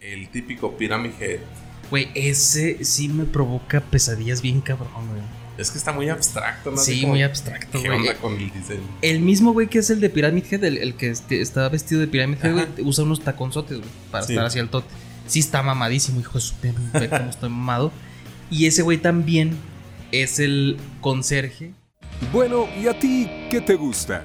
El típico Pyramid Head. Güey, ese sí me provoca pesadillas bien cabrón, güey. Es que está muy abstracto, ¿no? Sí, como, muy abstracto, ¿Qué güey. onda con el diseño? El mismo güey que es el de Pyramid Head, el, el que este- está vestido de Pyramid Head, güey, usa unos taconzotes, güey, para Sí. estar hacia el tote. Sí está mamadísimo, hijo de su perra, ve cómo estoy mamado. Y ese güey también es el conserje. Bueno, ¿y a ti qué te gusta?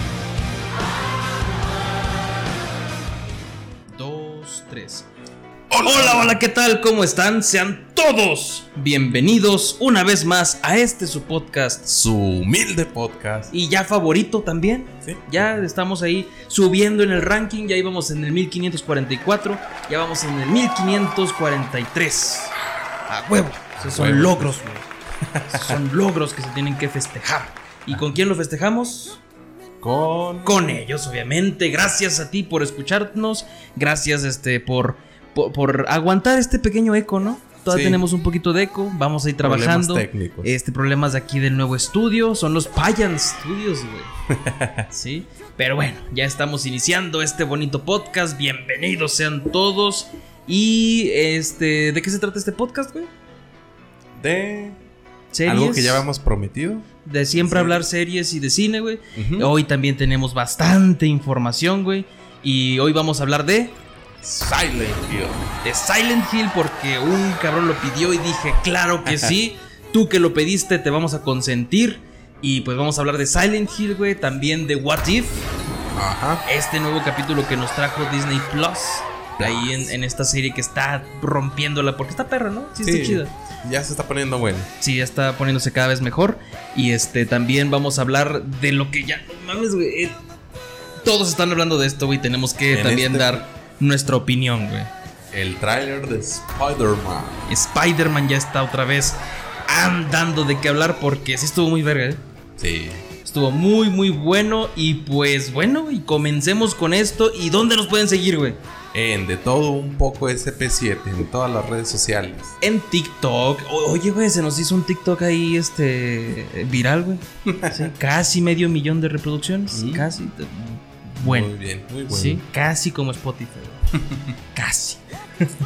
Hola, hola, ¿qué tal? ¿Cómo están? Sean todos bienvenidos una vez más a este su podcast. Su humilde podcast. Y ya favorito también. Sí. Ya estamos ahí subiendo en el ranking. Ya íbamos en el 1544. Ya vamos en el 1543. A huevo. Esos son huevo. logros, güey. Esos son logros que se tienen que festejar. ¿Y con quién lo festejamos? Con. Con ellos, obviamente. Gracias a ti por escucharnos. Gracias este, por, por, por aguantar este pequeño eco, ¿no? Todavía Sí. tenemos un poquito de eco. Vamos a ir Problemas trabajando. técnicos. Este, problemas de aquí del nuevo estudio. Son los Payan Studios, güey. sí. Pero bueno, ya estamos iniciando este bonito podcast. Bienvenidos sean todos. Y este, ¿de qué se trata este podcast, güey? De. Series. Algo que ya habíamos prometido. De siempre Sí. hablar series y de cine, güey. Hoy también tenemos bastante información, güey. Y hoy vamos a hablar de, Silent Hill. de Silent Hill porque un cabrón lo pidió y dije, claro que sí. Tú que lo pediste, te vamos a consentir. Y pues vamos a hablar de Silent Hill, güey. También de What If, Ajá. este nuevo capítulo que nos trajo Disney Plus. Ahí en, en esta serie que está rompiéndola. Porque está perra, ¿no? Sí, está chida. Ya se está poniendo bueno. Sí, ya está poniéndose cada vez mejor. Y este también vamos a hablar de lo que ya. No mames, güey. eh, Todos están hablando de esto, güey. Tenemos que En también este- dar nuestra opinión, güey. El tráiler de Spider-Man. Spider-Man ya está otra vez andando de qué hablar porque sí estuvo muy verga, ¿eh? Sí. Estuvo muy, muy bueno. Y pues bueno, y comencemos con esto. ¿Y dónde nos pueden seguir, güey? En de todo un poco SP7 en todas las redes sociales. En TikTok. O- oye, güey, se nos hizo un TikTok ahí, este, viral, güey. Sí, casi medio millón de reproducciones. Mm. Casi. Bueno. Muy bien, muy bueno. Sí, casi como Spotify. casi.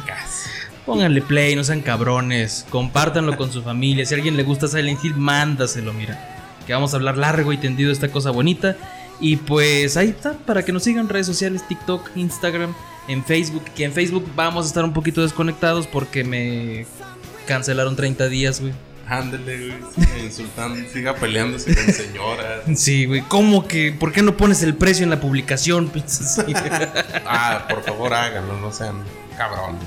Casi. Pónganle play, no sean cabrones. Compártanlo con su familia. Si a alguien le gusta Silent Hill, mándaselo, mira. Que vamos a hablar largo y tendido de esta cosa bonita. Y pues ahí está, para que nos sigan redes sociales, TikTok, Instagram, en Facebook. Que en Facebook vamos a estar un poquito desconectados porque me cancelaron 30 días, güey. Ándele, güey. Siga insultando, siga peleándose con señoras. Sí, güey. ¿Cómo que? ¿Por qué no pones el precio en la publicación? Así. Ah, por favor háganlo, no sean cabrón.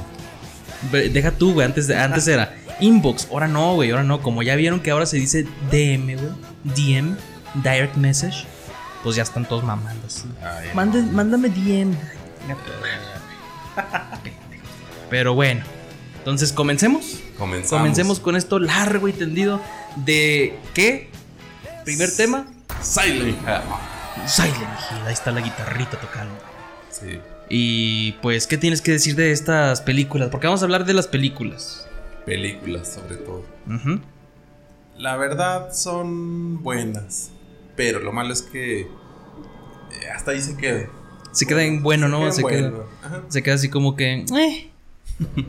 Deja tú, güey. Antes, de- antes era inbox. Ahora no, güey. Ahora no. Como ya vieron que ahora se dice DM, güey. DM, direct message. Pues ya están todos mamando Mande- mándame DM. Pero bueno. Entonces, comencemos. Comenzamos. Comencemos con esto largo y tendido. De ¿qué? Primer tema. Silent Hill. Silent Hill. Ahí está la guitarrita tocando. Sí. Y pues, ¿qué tienes que decir de estas películas? Porque vamos a hablar de las películas. Películas, sobre todo. Ujú. La verdad son buenas. Pero lo malo es que. eh, hasta ahí se queda. Se queda en bueno, ¿no? queda Se queda, bueno. Se queda así como que. eh.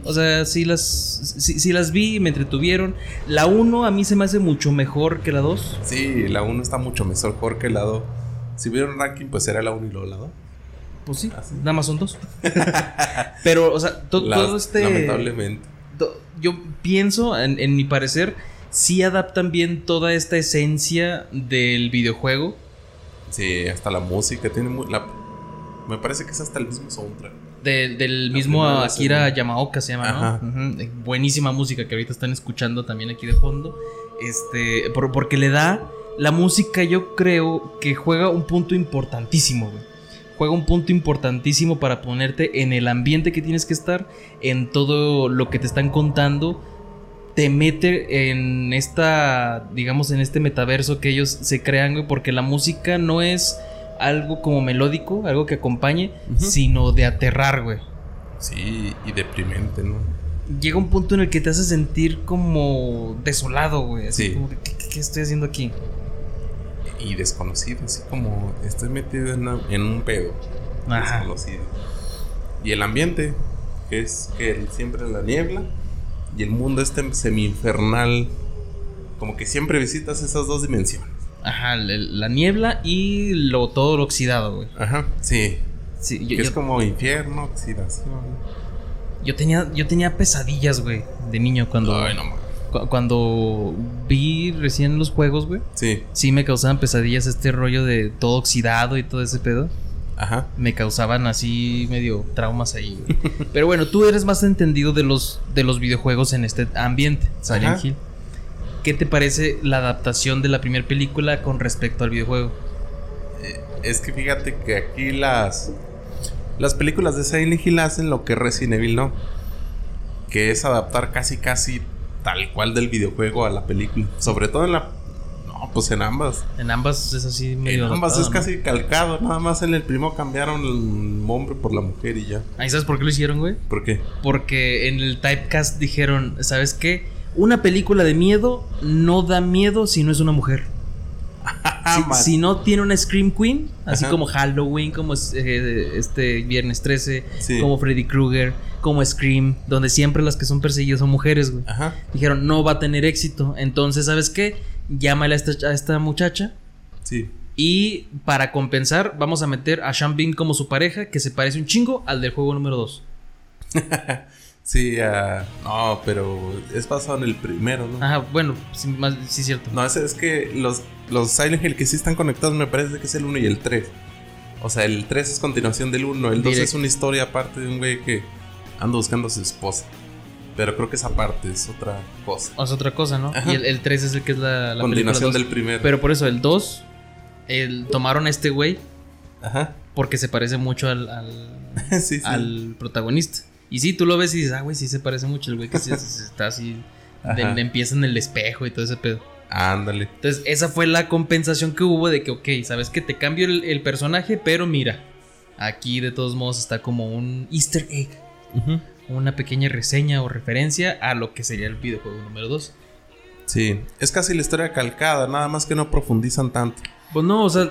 O sea, sí las, sí, sí las vi, me entretuvieron. La 1 a mí se me hace mucho mejor que la 2. Sí, la 1 está mucho mejor que la 2. Si hubiera un ranking, pues era la 1 y luego la 2. Pues sí, Así. nada más son dos. Pero, o sea, to- todo este. Lamentablemente. to- yo pienso, en, en mi parecer, sí adaptan bien toda esta esencia del videojuego. Sí, hasta la música tiene muy. la- me parece que es hasta el mismo soundtrack. De- del mismo Akira. Yamaoka se llama. ¿no? Eh, Buenísima música que ahorita están escuchando también aquí de fondo. Este, por- porque le da la música, yo creo que juega un punto importantísimo, güey. Juega un punto importantísimo para ponerte en el ambiente que tienes que estar, en todo lo que te están contando. Te mete en esta, digamos, en este metaverso que ellos se crean, güey, porque la música no es algo como melódico, algo que acompañe, sino de aterrar, güey. Sí, y deprimente, ¿no? Llega un punto en el que te hace sentir como desolado, güey. Así Sí. como, ¿qué, estoy haciendo aquí? Y desconocido, así como estoy metido en, una- en un pedo. Ajá. Desconocido. Y el ambiente, que es que el- siempre la niebla. Y el mundo este semi-infernal. Como que siempre visitas esas dos dimensiones. Ajá, la, la niebla y lo, todo lo oxidado, güey. Ajá, sí. Sí, yo, que es yo- como infierno, oxidación. yo tenía, yo tenía pesadillas, güey, de niño cuando, Ay, no cu- cuando vi recién los juegos, güey. Sí, Sí me causaban pesadillas este rollo de todo oxidado y todo ese pedo. ajá. Me causaban así medio traumas ahí, güey. Pero bueno, tú eres más entendido de los, de los videojuegos en este ambiente, Silent. Hill. ¿Qué te parece la adaptación de la primera película con respecto al videojuego? Eh, Es que fíjate que aquí las. Las películas de Silent Hill hacen lo que Resident Evil no. Que es adaptar casi, casi tal cual del videojuego a la película. Sobre todo en la. No, pues en ambas. En ambas es así En medio. ambas adaptado, es ¿no? casi calcado. Nada más en el primo cambiaron el hombre por la mujer y ya. Ahí sabes por qué lo hicieron, güey. ¿Por qué? Porque en el typecast dijeron, ¿sabes qué? Una película de miedo no da miedo si no es una mujer. Si, no tiene una Scream Queen, así Ajá. como Halloween, como eh, este Viernes 13, Sí. como Freddy Krueger, como Scream, donde siempre las que son perseguidas son mujeres, güey. Ajá. Dijeron, no va a tener éxito. Entonces, ¿sabes qué? Llámale a esta, a esta muchacha. Sí. Y para compensar, vamos a meter a Sean Bean como su pareja, que se parece un chingo al del juego número 2. Sí, ah, no, pero es basado en el primero, ¿no? Ajá, bueno, sí, más, sí, cierto. No, es, es que los, los Silent Hill que sí están conectados me parece que es el 1 y el 3. O sea, el 3 es continuación del 1. El 2 Direct. es una historia aparte de un güey que anda buscando a su esposa. Pero creo que esa parte es otra cosa. O es otra cosa, ¿no? Ajá. Y el, el 3 es el que es la, la continuación del primero. Pero por eso, el 2, el, tomaron a este güey Ajá. porque se parece mucho al, al, sí, sí. al protagonista. Y sí, tú lo ves y dices, ah, güey, sí se parece mucho el güey que está así. de- Ajá. de- empieza en el espejo y todo ese pedo. Ándale. Entonces, esa fue la compensación que hubo de que, ok, sabes que te cambio el, el personaje, pero mira, aquí de todos modos está como un easter egg, una pequeña reseña o referencia a lo que sería el videojuego número 2. Sí. Es casi la historia calcada, nada más que no profundizan tanto. Pues no, o sea,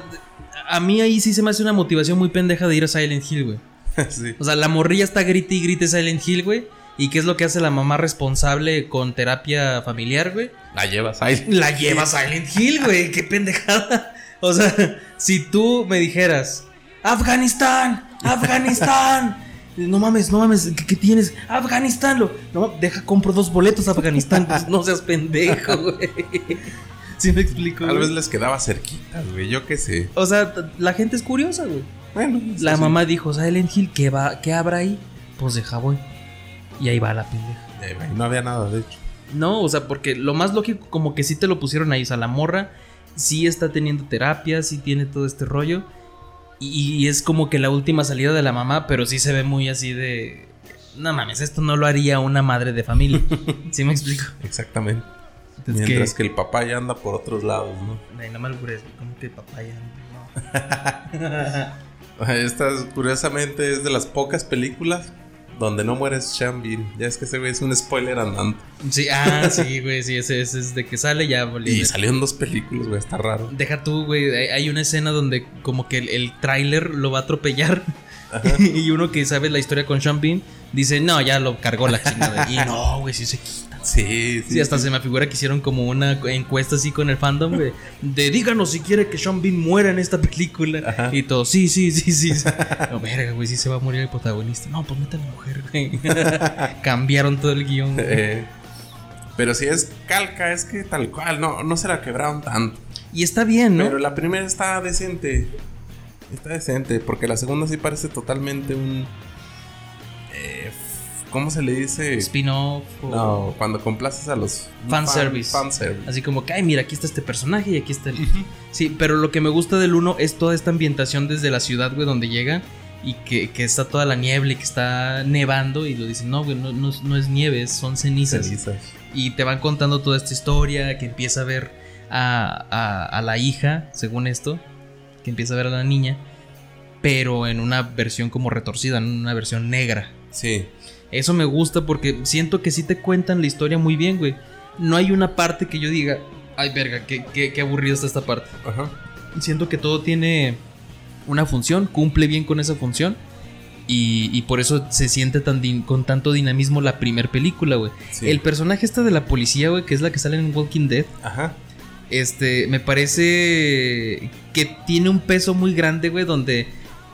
a mí ahí sí se me hace una motivación muy pendeja de ir a Silent Hill, güey. sí. O sea, la morrilla está grite y grite Silent Hill, güey. ¿Y qué es lo que hace la mamá responsable con terapia familiar, güey? La llevas ahí. La lleva a Silent Hill, güey. Qué pendejada. O sea, si tú me dijeras, Afganistán, Afganistán. No mames, no mames, ¿qué, qué tienes? Afganistán, lo, no, deja, compro dos boletos a Afganistán. Pues no seas pendejo, güey. ¿Sí me explico? Tal vez les quedaba cerquita, güey. Yo qué sé. O sea, la gente es curiosa, güey. Bueno, La sí. mamá dijo, Silent Hill, ¿qué, va, ¿qué habrá ahí? Pues deja, voy. Y ahí va la pendeja. No había nada, de hecho. No, o sea, porque lo más lógico, como que sí te lo pusieron ahí. O sea, la morra sí está teniendo terapia, sí tiene todo este rollo. Y, y es como que la última salida de la mamá, pero sí se ve muy así de. No mames, esto no lo haría una madre de familia. ¿Sí me explico? Exactamente. Entonces, Mientras que... el papá ya anda por otros lados, ¿no? Ay, no me albures, como que papaya. No. Esta, curiosamente, es de las pocas películas donde no muere Sean Bean. Ya es que ese güey es un spoiler andante. Sí, ah, sí, güey, sí, ese, ese es de que sale ya, valió Y en dos películas, güey, está raro. Deja tú, güey. Hay, una escena donde como que el, el tráiler lo va a atropellar. Ajá. y uno que sabe la historia con Sean Bean dice, no, ya lo cargó la chingada. Y no, güey, sí se. Sí, sí. Sí, hasta sí. se me figura que hicieron como una encuesta así con el fandom. De díganos si quiere que Sean Bean muera en esta película. Ajá. Y todo, sí, sí, sí, sí. No, verga, güey, sí se va a morir el protagonista. No, pues mete a la mujer, güey. Cambiaron todo el guion. Eh, pero si es calca, es que tal cual, no, no se la quebraron tanto. Y está bien, ¿no? Pero la primera está decente. Está decente, porque la segunda sí parece totalmente un. ¿Cómo se le dice? Spin-off. o- No, cuando complaces a los. Fan service. Fan service. Así como que, ay, mira, aquí está este personaje y aquí está el. Sí, pero lo que me gusta del 1 es toda esta ambientación desde la ciudad, güey, donde llegan y que, que está toda la niebla y que está nevando y lo dicen, no, güey, no, no, no es nieve, son cenizas. Cenizas. Y te van contando toda esta historia, que empieza a ver a, a- a la hija, según esto, que empieza a ver a la niña, pero en una versión como retorcida, en una versión negra. Sí. Eso me gusta porque siento que sí te cuentan la historia muy bien, güey. No hay una parte que yo diga, ay, verga, qué, qué, qué aburrido está esta parte. Ajá. Siento que todo tiene una función, cumple bien con esa función. Y, y por eso se siente tan din- con tanto dinamismo la primer película, güey. Sí. El personaje este de la policía, güey, que es la que sale en Walking Dead, Ajá. este, me parece que tiene un peso muy grande, güey, donde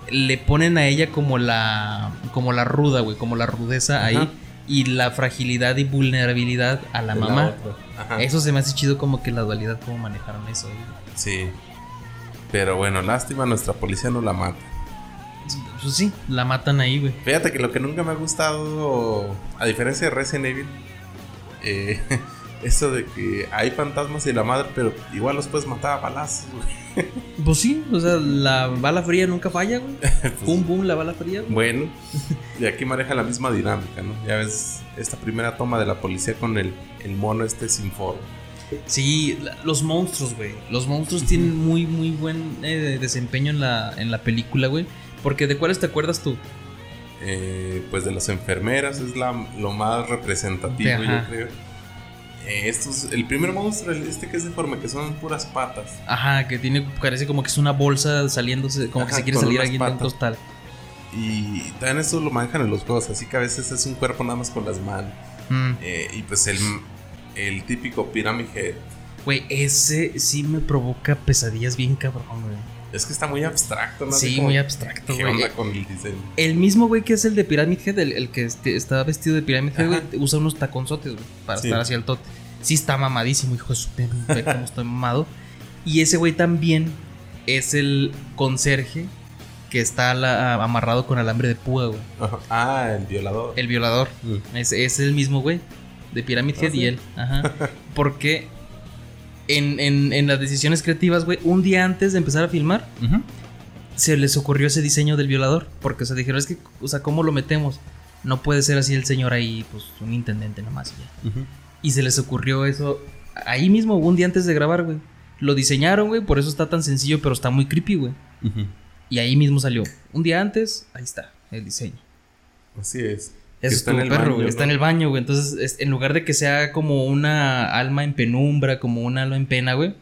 le ponen a ella como la, como la ruda, güey, como la rudeza Ajá. ahí y la fragilidad y vulnerabilidad a la De mamá. Eso se me hace chido como que la dualidad, cómo manejaron eso. güey. Sí. Pero bueno, lástima, nuestra policía no la mata. Pues sí, la matan ahí, güey. Fíjate que lo que nunca me ha gustado, a diferencia de Resident Evil, eh, eso de que hay fantasmas y la madre, pero igual los puedes matar a balazos, güey. Pues sí, o sea, la bala fría nunca falla, güey. Pues, Pum, pum, la bala fría, güey. Bueno, y aquí maneja la misma dinámica, ¿no? Ya ves esta primera toma de la policía con el, el mono este sin forma. Sí, la- los monstruos, güey. Los monstruos tienen muy, muy buen eh, desempeño en la, en la película, güey. Porque ¿de cuáles te acuerdas tú? Eh, pues de las enfermeras es la, lo más representativo, Ajá. yo creo. Eh, estos, el primer monstruo, este que es deforme, que son puras patas. Ajá, que tiene, parece como que es una bolsa saliéndose, como que se quiere salir alguien de un costal. Y también esto lo manejan en los juegos, así que a veces es un cuerpo nada más con las manos. Mm. Eh, y pues el, el típico Pyramid Head. Güey, ese sí me provoca pesadillas bien cabrón, güey. Es que está muy abstracto, ¿no? Sí, como, muy abstracto, ¿Qué güey. onda con el diseño? El mismo güey que es el de Pyramid Head, el, el que este- está vestido de Pyramid Head, güey, usa unos taconzotes, güey, para Sí. estar hacia el tote. Sí está mamadísimo, hijo de su pe- ve cómo estoy mamado. Y ese güey también es el conserje que está la- amarrado con alambre de púa, güey. Ah, el violador. El violador. Mm. Es, es el mismo güey. De Pyramid ¿Ah, Head sí? y él. Ajá. Porque en, en- en las decisiones creativas, güey, un día antes de empezar a filmar, se les ocurrió ese diseño del violador. Porque, o sea, dijeron, es que, o sea, ¿cómo lo metemos? No puede ser así el señor ahí, pues, un intendente nomás y ya. Y se les ocurrió eso ahí mismo, un día antes de grabar, güey. Lo diseñaron, güey, por eso está tan sencillo, pero está muy creepy, güey. Y ahí mismo salió. Un día antes, ahí está, el diseño. Así es. Que está en el perro, baño. Está en el baño, güey. Entonces, es- en lugar de que sea como una alma en penumbra, como un alma en pena, güey,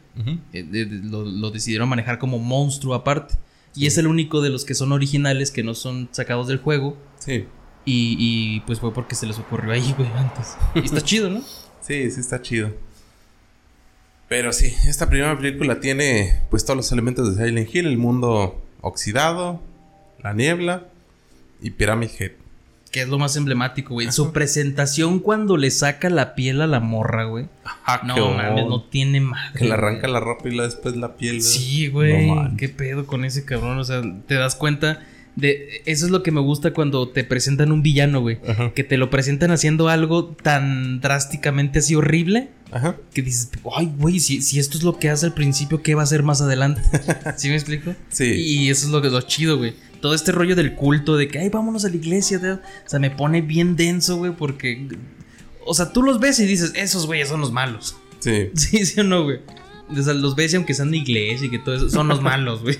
eh, de- de- lo, lo decidieron manejar como monstruo aparte. Y es el único de los que son originales, que no son sacados del juego. Sí. Y, y, pues fue porque se les ocurrió ahí, güey, antes. Y está chido, ¿no? Sí, sí está chido. Pero sí, esta primera película tiene pues todos los elementos de Silent Hill, el mundo oxidado, la niebla y Pyramid Head. Que es lo más emblemático, güey. Su presentación cuando le saca la piel a la morra, güey. Ajá, No mames, no tiene madre. Que le güey. arranca la ropa y la después la piel. ¿verdad? Sí, güey. No. ¿Qué pedo con ese cabrón? O sea, te das cuenta de. Eso es lo que me gusta cuando te presentan un villano, güey. Ajá. Que te lo presentan haciendo algo tan drásticamente así horrible. Ajá. Que dices, ay, güey, si, si esto es lo que hace al principio, ¿qué va a hacer más adelante? ¿Sí me explico? Sí. Y eso es lo, que- lo chido, güey. Todo este rollo del culto, de que, ay, vámonos a la iglesia. de- O sea, me pone bien denso, güey, porque. O sea, tú los ves y dices, esos güeyes son los malos. Sí. Sí, sí o no, güey. O sea, los ves y aunque sean de iglesia y que todo eso, son los malos, güey.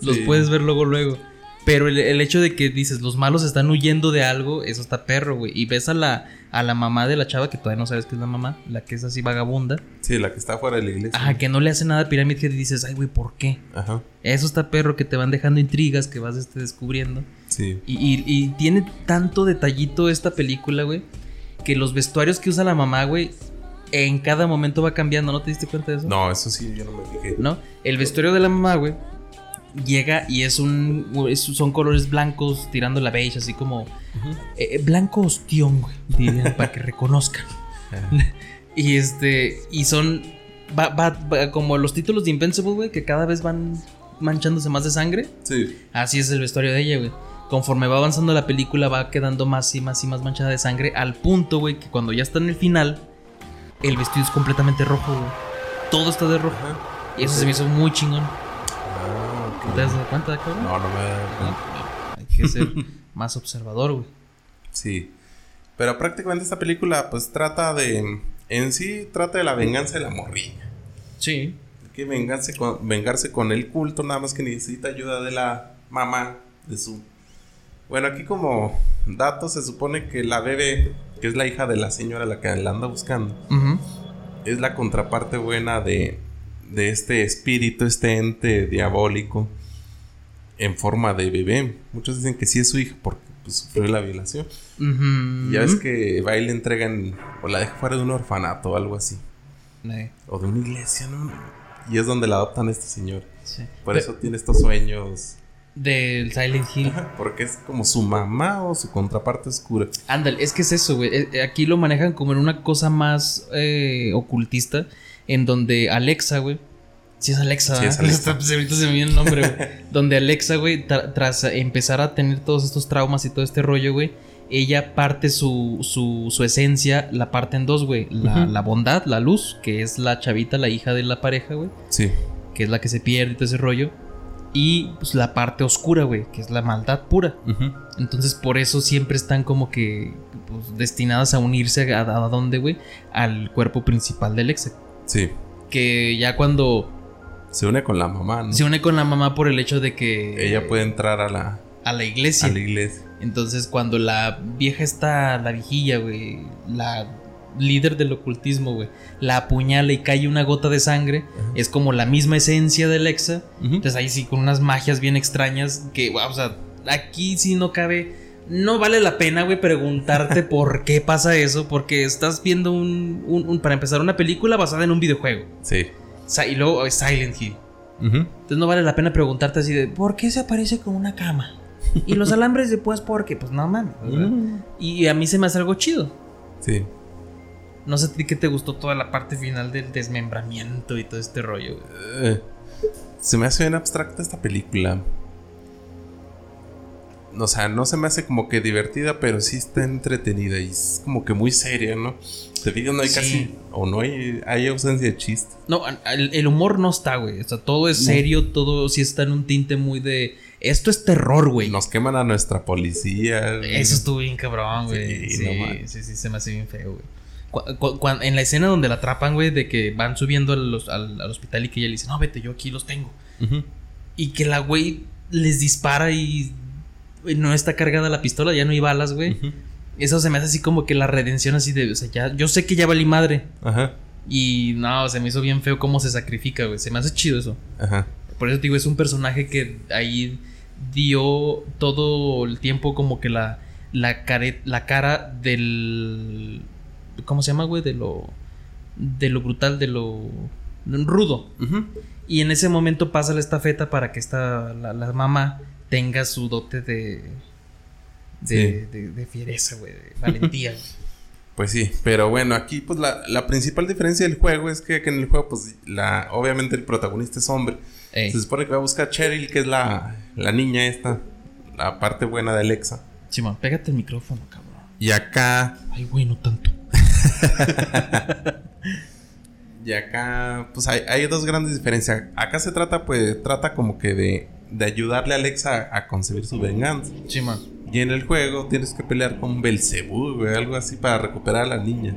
Los Sí. puedes ver luego, luego. Pero el, el hecho de que dices, los malos están huyendo de algo, eso está perro, güey. Y ves a la, a la mamá de la chava, que todavía no sabes que es la mamá, la que es así vagabunda. Sí, la que está fuera de la iglesia. Ajá, que no le hace nada a Pyramid Head y dices, ay, güey, ¿por qué? Ajá. Eso está perro, que te van dejando intrigas, que vas este, descubriendo. Sí. Y, y- y tiene tanto detallito esta película, güey, que los vestuarios que usa la mamá, güey, en cada momento va cambiando. ¿No te diste cuenta de eso? No, eso sí, yo no me fijé. ¿no? El vestuario de la mamá, güey, llega y es un. es- son colores blancos tirando la beige, así como. eh, blanco ostión, güey, dirían, para que reconozcan. Y este. Y son. Va, va- va como los títulos de Invincible, güey, que cada vez van manchándose más de sangre. Sí. Así es el vestuario de ella, güey. Conforme va avanzando la película, va quedando más y más y más manchada de sangre. Al punto, güey, que cuando ya está en el final, el vestido es completamente rojo, güey. Todo está de rojo. Y eso se me hizo muy chingón. ¿Te das cuenta, cabrón? No, no me cuenta. Hay que ser más observador, güey. Sí. Pero prácticamente esta película, pues trata de. En sí, trata de la venganza de la morrilla. Sí. que vengarse con, vengarse con el culto, nada más que necesita ayuda de la mamá de su... Bueno, aquí como dato se supone que la bebé, que es la hija de la señora la que la anda buscando, es la contraparte buena de, de este espíritu, este ente diabólico en forma de bebé. Muchos dicen que sí es su hija porque pues, sufrió la violación. Ya ves que va y le entregan o la deja fuera de un orfanato o algo así. Eh, O de una iglesia, ¿no? Y es donde la adoptan a este señor. sí. Por eso tiene estos sueños. Del Silent Hill. Porque es como su mamá o su contraparte oscura. Ándale, es que es eso, güey. Eh, Aquí lo manejan como en una cosa más eh, ocultista, en donde Alexa, güey. Sí es Alexa, Sí. Alexa. Pues ahorita se me viene el nombre, güey. donde Alexa, güey, tra- tras empezar a tener todos estos traumas y todo este rollo, güey, ella parte su, su, su esencia, la parte en dos, güey. La, bondad, la luz, que es la chavita, la hija de la pareja, güey. Sí. Que es la que se pierde y todo ese rollo. Y pues, la parte oscura, güey, que es la maldad pura. Entonces por eso siempre están como que pues, destinadas a unirse a, a, dónde, güey, al cuerpo principal del ex. Sí. Que ya cuando Se une con la mamá, ¿no? se une con la mamá por el hecho de que Ella puede entrar a la, a la iglesia. a la iglesia. Entonces cuando la vieja está, la vigilla, güey, la líder del ocultismo, güey, la apuñala y cae una gota de sangre, es como la misma esencia del Exa. Ujú. Entonces ahí sí, con unas magias bien extrañas que, wow, o sea, aquí sí no cabe. No vale la pena, güey, preguntarte por qué pasa eso, porque estás viendo un, un- un- para empezar, una película basada en un videojuego. Sí. Y luego Silent Hill. Entonces no vale la pena preguntarte así de, ¿por qué se aparece con una cama? Y los alambres después, porque, pues no mames. Y a mí se me hace algo chido. Sí. No sé qué te gustó toda la parte final del desmembramiento y todo este rollo. Eh, se me hace bien abstracta esta película. O sea, no se me hace como que divertida, pero sí está entretenida y es como que muy seria, ¿no? Te fijas, no hay Sí. casi. O no hay, hay ausencia de chiste. No, el, el humor no está, güey. O sea, todo es No. serio, todo sí está en un tinte muy de. Esto es terror, güey. Nos queman a nuestra policía. güey. Eso estuvo bien cabrón, güey. Sí, Sí, no sí, se me hace bien feo, güey. Cu- cu- cuan- en la escena donde la atrapan, güey, de que van subiendo al, los- al- al hospital y que ella le dice, no, vete, yo aquí los tengo. Y que la güey les dispara y no está cargada la pistola, ya no hay balas, güey. Eso se me hace así como que la redención así de, o sea, ya, yo sé que ya valí madre. Ajá. Y no, se me hizo bien feo cómo se sacrifica, güey. Se me hace chido eso. Ajá. Por eso te digo, es un personaje que ahí dio todo el tiempo como que la, la, care- la cara del... ¿Cómo se llama, güey? De lo... De lo brutal, de lo... rudo. Ujú. Y en ese momento pasa la estafeta para que esta, la, la mamá tenga su dote de... De, de, de fiereza, güey. De valentía. güey. Pues sí, pero bueno, aquí pues la, la principal diferencia del juego es que, que en el juego pues la, obviamente el protagonista es hombre. Ey, Se supone que va a buscar a Cheryl, que es la, la niña esta, la parte buena de Alexa. Simón, pégate el micrófono, cabrón. Y acá, Ay, güey, no tanto. y acá, pues hay, hay dos grandes diferencias. Acá se trata, pues, trata como que de, de ayudarle a Alexa a concebir su venganza. Simón. Y en el juego tienes que pelear con Belcebú, güey, algo así para recuperar a la niña.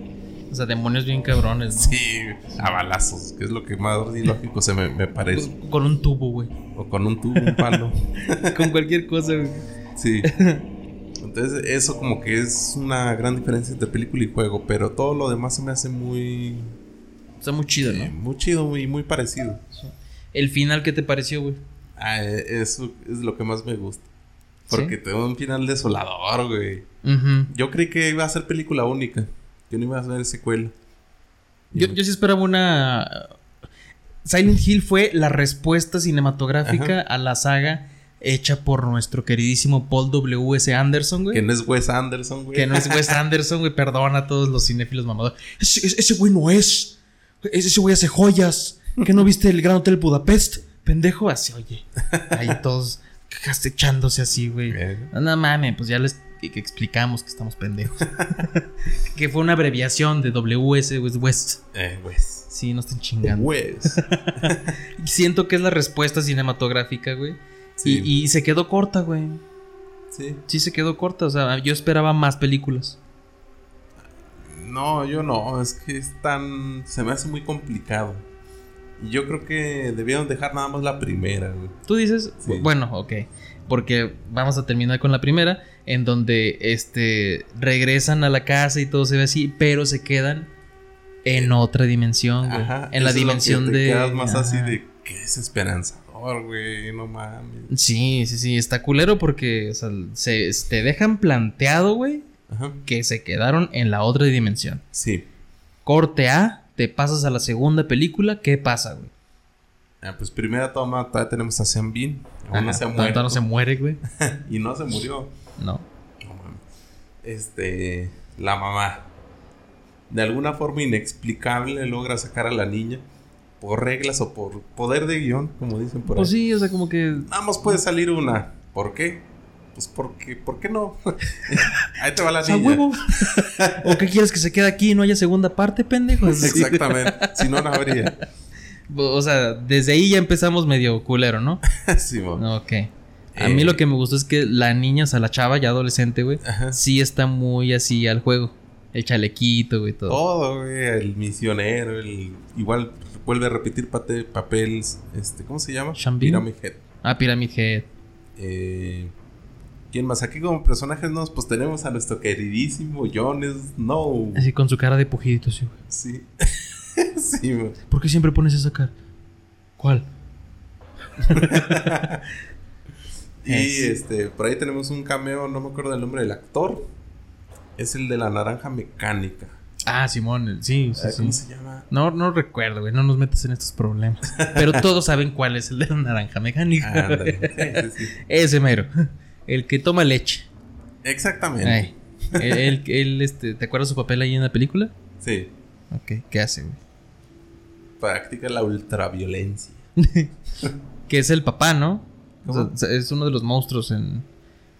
O sea, demonios bien cabrones, ¿no? Sí, a balazos, que es lo que más ilógico se me, me parece. Con, con un tubo, güey. O con un tubo, un palo. con cualquier cosa, güey. Sí. Entonces, eso como que es una gran diferencia entre película y juego, pero todo lo demás se me hace muy, Está muy chido, eh, ¿no? muy chido, muy, muy parecido. El final, ¿qué te pareció, güey? Ah, eh, eso es lo que más me gusta. Porque ¿Sí? tengo un final desolador, güey. Yo creí que iba a ser película única, que no iba a ser secuela. yo, yo sí esperaba una... Silent Hill fue la respuesta cinematográfica a la saga hecha por nuestro queridísimo Paul W.S. Anderson, güey. Que no es Wes Anderson, güey. Que no es Wes Anderson, güey. Perdona a todos los cinéfilos mamadores. Ese, ese- ese güey no es. Ese ese güey hace joyas. ¿Que no viste el Gran Hotel Budapest? Pendejo, así, oye. Ahí todos echándose así, güey. No, no mames, pues ya les que- explicamos que estamos pendejos. que fue una abreviación de WS West West. eh, Wes. Sí, no estén chingando. Wes. Siento que es la respuesta cinematográfica, güey. Sí. Y, y se quedó corta, güey. Sí. Sí se quedó corta. O sea, yo esperaba más películas. No, yo no, es que es tan... Se me hace muy complicado. Yo creo que debieron dejar nada más la primera, güey. Tú dices, Sí. bueno, ok. Porque vamos a terminar con la primera, en donde este regresan a la casa y todo se ve así, pero se quedan en otra dimensión, güey. Ajá. En la que dimensión te de. quedas más así de qué desesperanzador, güey. No mames. Sí, sí, sí. Está culero porque o sea, se, te dejan planteado, güey, Ajá. que se quedaron en la otra dimensión. Sí. Corte A, te pasas a la segunda película, ¿qué pasa, güey? Ah, pues primera toma, todavía tenemos a Sean Bean. Aún no Ajá, se ha todavía muerto. no se muere, güey. Y no se murió. No. No mames. Este. La mamá. De alguna forma inexplicable logra sacar a la niña. Por reglas o por poder de guion, como dicen por Pues ahí. sí, o sea, como que. Nada más puede salir una. ¿Por qué? Pues porque, ¿por qué no? Ahí te va la ¡A niña. ¿O qué quieres que se quede aquí y no haya segunda parte, pendejo? Exactamente. Si no, no habría. O sea, desde ahí ya empezamos medio culero, ¿no? Sí, mo. Ok. A mí Eh. lo que me gustó es que la niña, o sea, la chava ya adolescente, güey, sí está muy así al juego. El chalequito, güey, todo. Todo, güey. El misionero, el. Igual vuelve a repetir papeles. Este, ¿cómo se llama? Pyramid Head. Ah, Pyramid Head. Eh, ¿Quién más? Aquí como personajes nuevos, pues tenemos a nuestro queridísimo Jon Snow. Así con su cara de pujidito, sí, güey. Sí. sí, güey. ¿Por qué siempre pones esa cara? ¿Cuál? Y Es- este, por ahí tenemos un cameo, no me acuerdo del nombre del actor. Es el de la naranja mecánica. Ah, Simón, sí, sí, Ah, ¿Cómo sí. se llama? No, no recuerdo, güey. No nos metas en estos problemas. Pero todos saben cuál es el de la naranja mecánica. Sí, sí. Ese mero. El que toma leche. Exactamente. Ay. Él, él, este, ¿te acuerdas su papel ahí en la película? Sí. Ok, ¿qué hace, güey? Practica la ultraviolencia. Que es el papá, ¿no? O ¿Cómo? sea, es uno de los monstruos en.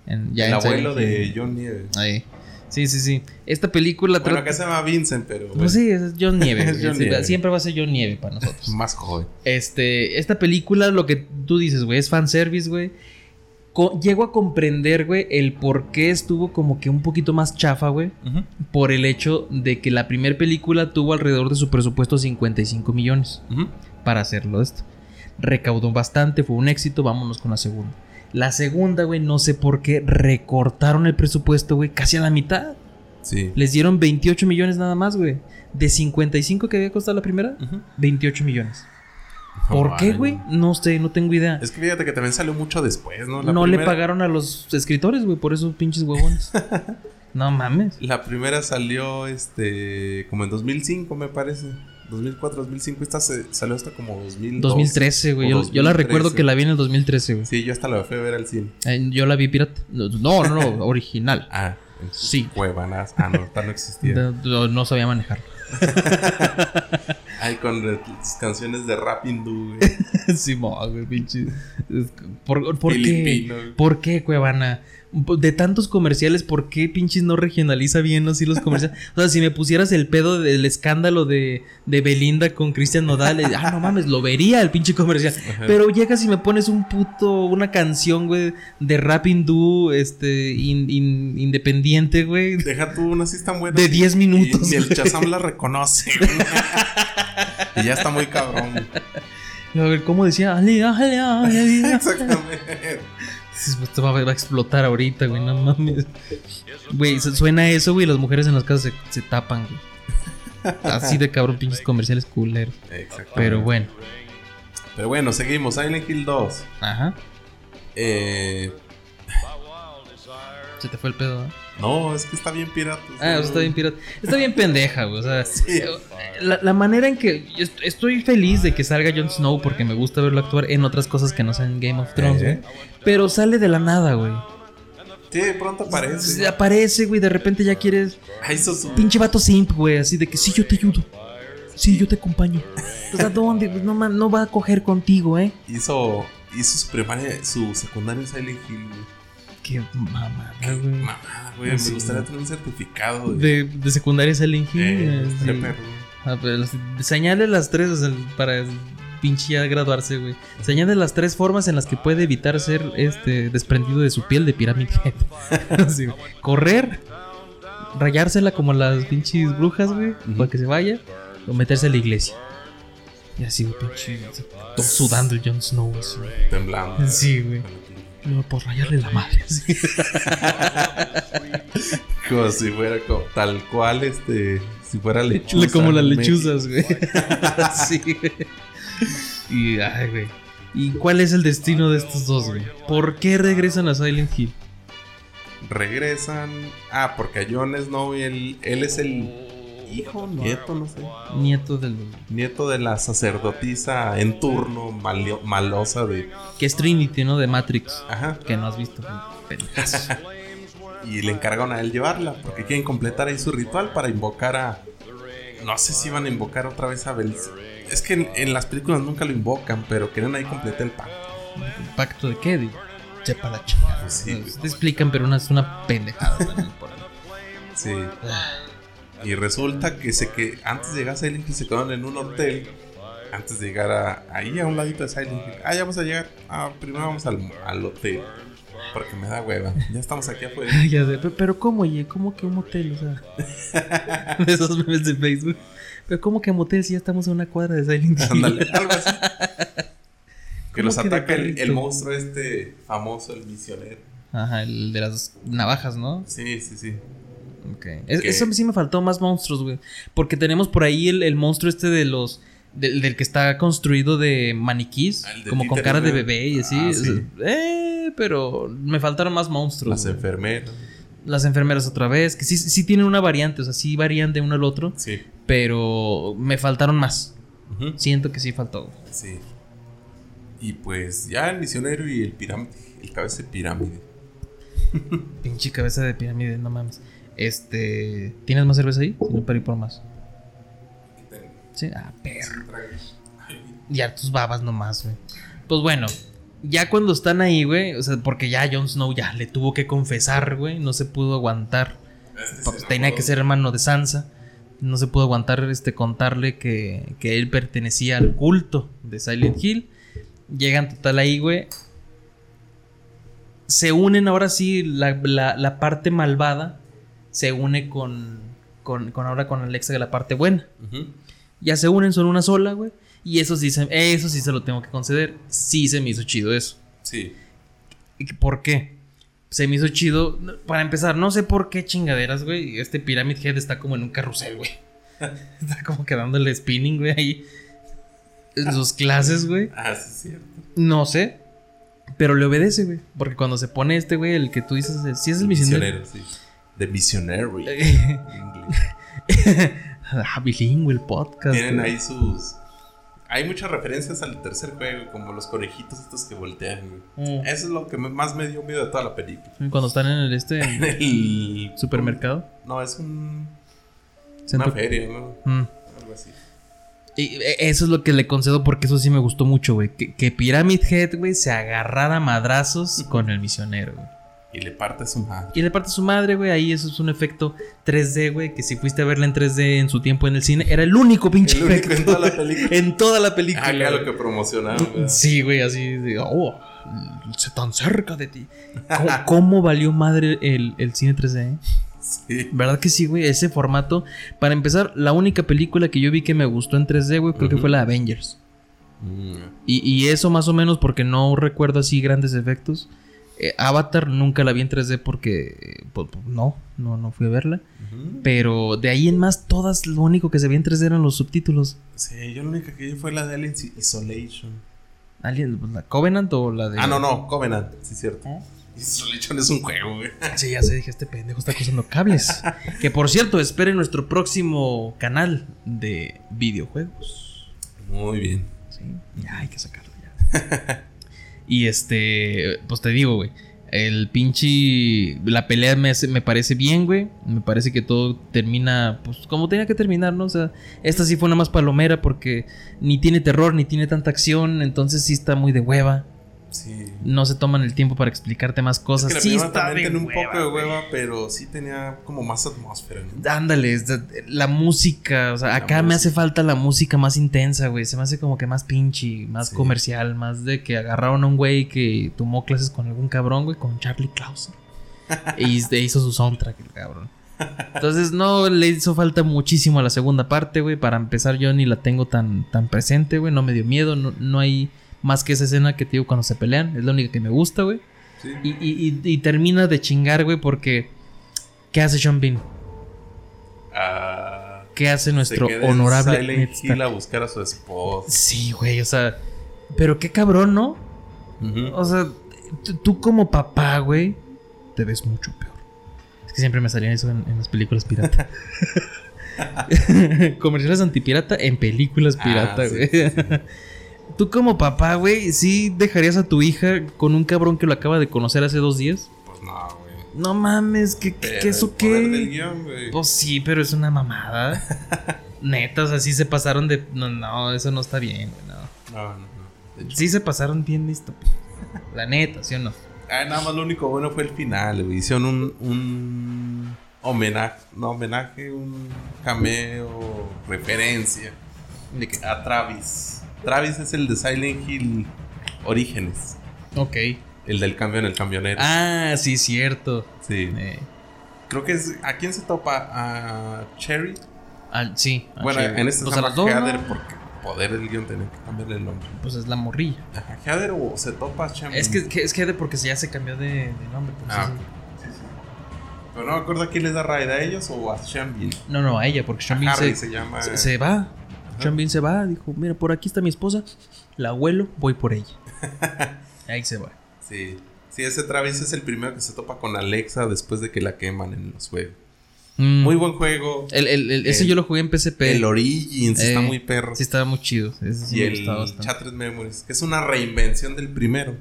en ya el en abuelo Silent de Hill. John Nieve. Ahí. Sí, sí, sí. Esta película Bueno, acá se llama Vincent, pero bueno, Pues sí, es John Nieve. Es güey. John Sí, Nieve. Siempre va a ser John Nieve para nosotros. más joven. Este, esta película, lo que tú dices, güey, es fanservice, güey. Llego a comprender, güey, el por qué estuvo como que un poquito más chafa, güey. Por el hecho de que la primera película tuvo alrededor de su presupuesto 55 millones para hacerlo esto. Recaudó bastante, fue un éxito, vámonos con la segunda. La segunda, güey, no sé por qué recortaron el presupuesto, güey, casi a la mitad. Sí. Les dieron 28 millones nada más, güey. De 55 que había costado la primera, Ujú. 28 millones. ¿Por qué, güey? No sé, no tengo idea. Es que fíjate que también salió mucho después, ¿no? La no le pagaron a los escritores, güey, por esos pinches huevones. no mames. La primera salió este como en 2005, me parece. 2004, 2005. Esta se, salió hasta como 2012. 2013, güey. Yo, yo la 2013. recuerdo que la vi en el 2013, güey. Sí, yo hasta la fui a ver al cine. Eh, Yo la vi pirata. No, no, no, original. Ah, Sí. Cuevanas. Ah, no, no existía. No, no- sabía manejar. Ay, con las canciones de rap hindú, güey. sí, mo, güey, pinche. ¿Por, por qué? ¿Por qué, Cuevana? De tantos comerciales, ¿por qué pinches no regionaliza bien así los comerciales? O sea, si me pusieras el pedo del escándalo de, de Belinda con Cristian Nodal, eh, ah, no mames, lo vería el pinche comercial. Ajá. Pero llegas y me pones un puto, una canción, güey, de rap hindú, este, in- in- independiente, güey. Deja tú una así tan buena. De 10 minutos, Y, ni el. Chazam la reconoce. güey. y ya está muy cabrón. A ver, ¿cómo decía? Exactamente. Esto va, a explotar ahorita, güey, no mames. Güey, su- suena eso, güey, las mujeres en las casas se, se tapan, güey. Así de cabrón, pinches comerciales culeros. Exactamente. Pero bueno, Pero bueno, seguimos. Silent Hill 2. ajá. Eh, Se te fue el pedo, ¿no? No, es que está bien pirata. Ah, está bien pirata. Está bien pendeja, güey. O sea, Sí. la, la manera en que. Estoy feliz de que salga Jon Snow porque me gusta verlo actuar en otras cosas que no sean Game of Thrones, Eh. güey. Pero sale de la nada, güey. Sí, pronto aparece. Aparece, güey, de repente ya quieres. Ay, eso es- Pinche vato simp, güey, así de que sí, yo te ayudo. Sí, yo te acompaño. O sea, ¿dónde? Pues no, no va a coger contigo, ¿eh? hizo, hizo su primaria, su secundaria en Silent Hill. güey. Qué mamada, Qué güey. mamada, güey. Sí. Me gustaría tener un certificado de. De, de secundaria Silent Hill. Eh, sí. Ah, las- señale las tres o sea, para pinche ya graduarse, güey. Señale las tres formas en las que puede evitar ser este desprendido de su piel de. Así, güey. Correr, rayársela como las pinches brujas, güey, para que se vaya, o meterse a la iglesia. Y así, güey, pinche. Todo sudando el Jon Snow, así. Temblando. Sí, güey. Luego por rayarle la madre. Como si fuera co- tal cual, este. Si fuera lechuza. Como las lechuzas, güey. sí, güey. Y, ay, güey. ¿Y cuál es el destino de estos dos, güey? ¿Por qué regresan a Silent Hill? Regresan. Ah, porque a Jon Snow, él, él es el hijo, nieto, no sé. Nieto del. Nieto de la sacerdotisa en turno, malio- malosa de. Que es Trinity, ¿no? De Matrix. Ajá. Que no has visto. Y le encargaron a él llevarla, porque quieren completar ahí su ritual para invocar a. No sé si iban a invocar otra vez a Bel. Es que en, en las películas nunca lo invocan, pero quieren ahí completar el pacto. ¿Pacto de qué? Sepa la chingada. Pues sí. Te explican, pero una, es una pendejada. Sí. Y resulta que se que antes de llegar a Silent Hill se quedaron en un hotel. Antes de llegar a, ahí a un ladito de Silent Hill. Ah, ya vamos a llegar. Ah, primero vamos al, al hotel. Porque me da hueva. Ya estamos aquí afuera. Ya sé, pero, pero ¿cómo, oye? ¿Cómo que un motel? O sea, esos memes de Facebook. Pero ¿cómo que motel si ya estamos a una cuadra de Silent Hill? Ándale, algo así. Que ¿Cómo los que ataca el, el monstruo este famoso, el misionero. Ajá, el de las navajas, ¿no? Sí, sí, sí. Ok. Es- ¿Qué? Eso sí me faltó más monstruos, güey. Porque tenemos por ahí el, el monstruo este de los. Del, del que está construido de maniquís. Ah, de como con cara de bebé y así. Ah, sí. Eh, pero me faltaron más monstruos. Las güey. enfermeras. Las enfermeras otra vez. Que sí, sí tienen una variante. O sea, sí varían de uno al otro. Sí. Pero me faltaron más. Siento que sí faltó. güey. Sí. Y pues ya el misionero y el pirámide. El cabeza de pirámide. Pinche cabeza de pirámide, no mames. Este. ¿Tienes más cerveza ahí? Si no, ir por más. Sí, ah, perro. Ya tus babas nomás, güey. Pues bueno, ya cuando están ahí, güey, o sea, porque ya Jon Snow ya le tuvo que confesar, güey, no se pudo aguantar. Pues, tenía que ser hermano de Sansa. No se pudo aguantar este contarle que, que él pertenecía al culto de Silent Hill. Llegan total ahí, güey. Se unen ahora sí, la, la- la parte malvada se une con, con, con ahora con Alexa de la parte buena. Ujú. Ya se unen, son una sola, güey. Y eso sí, se, eso sí se lo tengo que conceder. Sí se me hizo chido eso. Sí. ¿Y ¿Por qué? Se me hizo chido. Para empezar, no sé por qué chingaderas, güey. Este Pyramid Head está como en un carrusel, güey. está como quedándole spinning, güey, ahí. En sus clases, güey. Ah, sí, es cierto. No sé. Pero le obedece, güey. Porque cuando se pone este, güey, el que tú dices, sí es el misionero. Misionero, sí. The Missionary. Inglés. ah, bilingüe el podcast. Tienen güey. ahí sus. Hay muchas referencias al tercer juego, como los conejitos estos que voltean, güey. Mm. Eso es lo que más me dio miedo de toda la película. Cuando están en el este En el. supermercado. No, es un. Centro- Una feria, ¿no? Mm. Algo así. Y eh, eso es lo que le concedo porque eso sí me gustó mucho, güey. Que, que Pyramid Head, güey, se agarrara a madrazos con el misionero, güey. Y le parte su madre. Y le parte su madre, güey. Ahí eso es un efecto 3D, güey. Que si fuiste a verla en 3D en su tiempo en el cine, era el único pinche El único en toda la película. en toda la película. Ah, claro güey. que. Sí, güey, así de, oh, tan cerca de ti. ¿Cómo, cómo valió madre el, el cine 3D? eh? Sí. ¿Verdad que sí, güey? Ese formato. Para empezar, la única película que yo vi que me gustó en 3D, güey, creo que fue la Avengers. Mm. Y, y eso más o menos porque no recuerdo así grandes efectos. Eh, Avatar nunca la vi en 3D porque eh, pues, pues, no, no, no fui a verla. Pero de ahí en más, todas lo único que se veía en 3D eran los subtítulos. Sí, yo la única que vi fue la de Alien Isolation. ¿Alguien, la Covenant o la de.? Ah, no, no, Covenant, sí, cierto. ¿Eh? Isolation es un juego, güey. Sí, ya sé, dije, este pendejo está cruzando cables. que por cierto, esperen nuestro próximo canal de videojuegos. Muy bien. Sí, ya hay que sacarlo ya. y este, pues te digo, güey. El pinche. La pelea me, me parece bien, güey. Me parece que todo termina, pues como tenía que terminar, ¿no? O sea, esta sí fue una más palomera porque ni tiene terror ni tiene tanta acción. Entonces sí está muy de hueva. Sí. No se toman el tiempo para explicarte más cosas. Es que sí está tenía un hueva, poco de hueva, pero sí tenía como más atmósfera, ¿no? Ándale, la música, o sea, La acá me hace falta la música más intensa, güey. Se me hace como que más pinche, más Sí. comercial, más de que agarraron a un güey que tomó clases con algún cabrón, güey, con Charlie Clausen. y de- hizo su soundtrack, el cabrón. Entonces, no, le hizo falta muchísimo a la segunda parte, güey. Para empezar, yo ni la tengo tan, tan presente, güey. No me dio miedo. No, no hay más que esa escena que te digo cuando se pelean. Es la única que me gusta, güey. Sí. Y, y- y- y termina de chingar, güey, porque... ¿Qué hace Sean Bean? Ah, ¿Qué hace nuestro se queda honorable Silent Hill a buscar a su esposa. Sí, güey, o sea... Pero qué cabrón, ¿no? O sea, tú, como papá, güey, te ves mucho peor. Es que siempre me salían eso en, en las películas pirata. Comerciales antipirata en películas Ah, pirata, güey. sí, sí. Tú como papá, güey, ¿sí dejarías a tu hija con un cabrón que lo acaba de conocer hace dos días? Pues no, güey. No mames, ¿qué, qué, qué eso del qué? guion. Pues sí, pero es una mamada. Netas, así se pasaron de... No, no, eso no está bien, güey, no. No, no, no. Sí se pasaron bien listo. La neta, ¿sí o no? ah, nada más lo único bueno fue el final, güey. Hicieron un, un homenaje, no homenaje, un cameo, referencia ¿De qué? a Travis. Travis es el de Silent Hill Orígenes. Ok. El del cambio en el camionero. Ah, sí, cierto. sí. Eh, Creo que es. ¿A quién se topa? ¿A Cherry? al- sí. a bueno, en este Pues se llama Heather ¿no? porque poder del guion tenía que cambiarle el nombre. Pues es la morrilla. Ajá, Heather o se topa a Cherry. Es que, que- es de porque ya se cambió de, de nombre. pues, Ah, sí, sí, sí. Pero no me acuerdo a quién les da raid, a ellos o a Shambin. No, no, a ella, porque se, se llama. se, se va. Bean se va, dijo, mira, por aquí está mi esposa, la abuelo, voy por ella. Ahí se va. Sí. Sí, ese Travis es el primero que se topa con Alexa después de que la queman en los juegos. Mm. Muy buen juego. El, el- el- ese yo lo jugué en PSP. El Origins está Eh, muy perro. Sí, estaba muy chido. Ese sí y el. Chatred Memories, que es una reinvención del primero.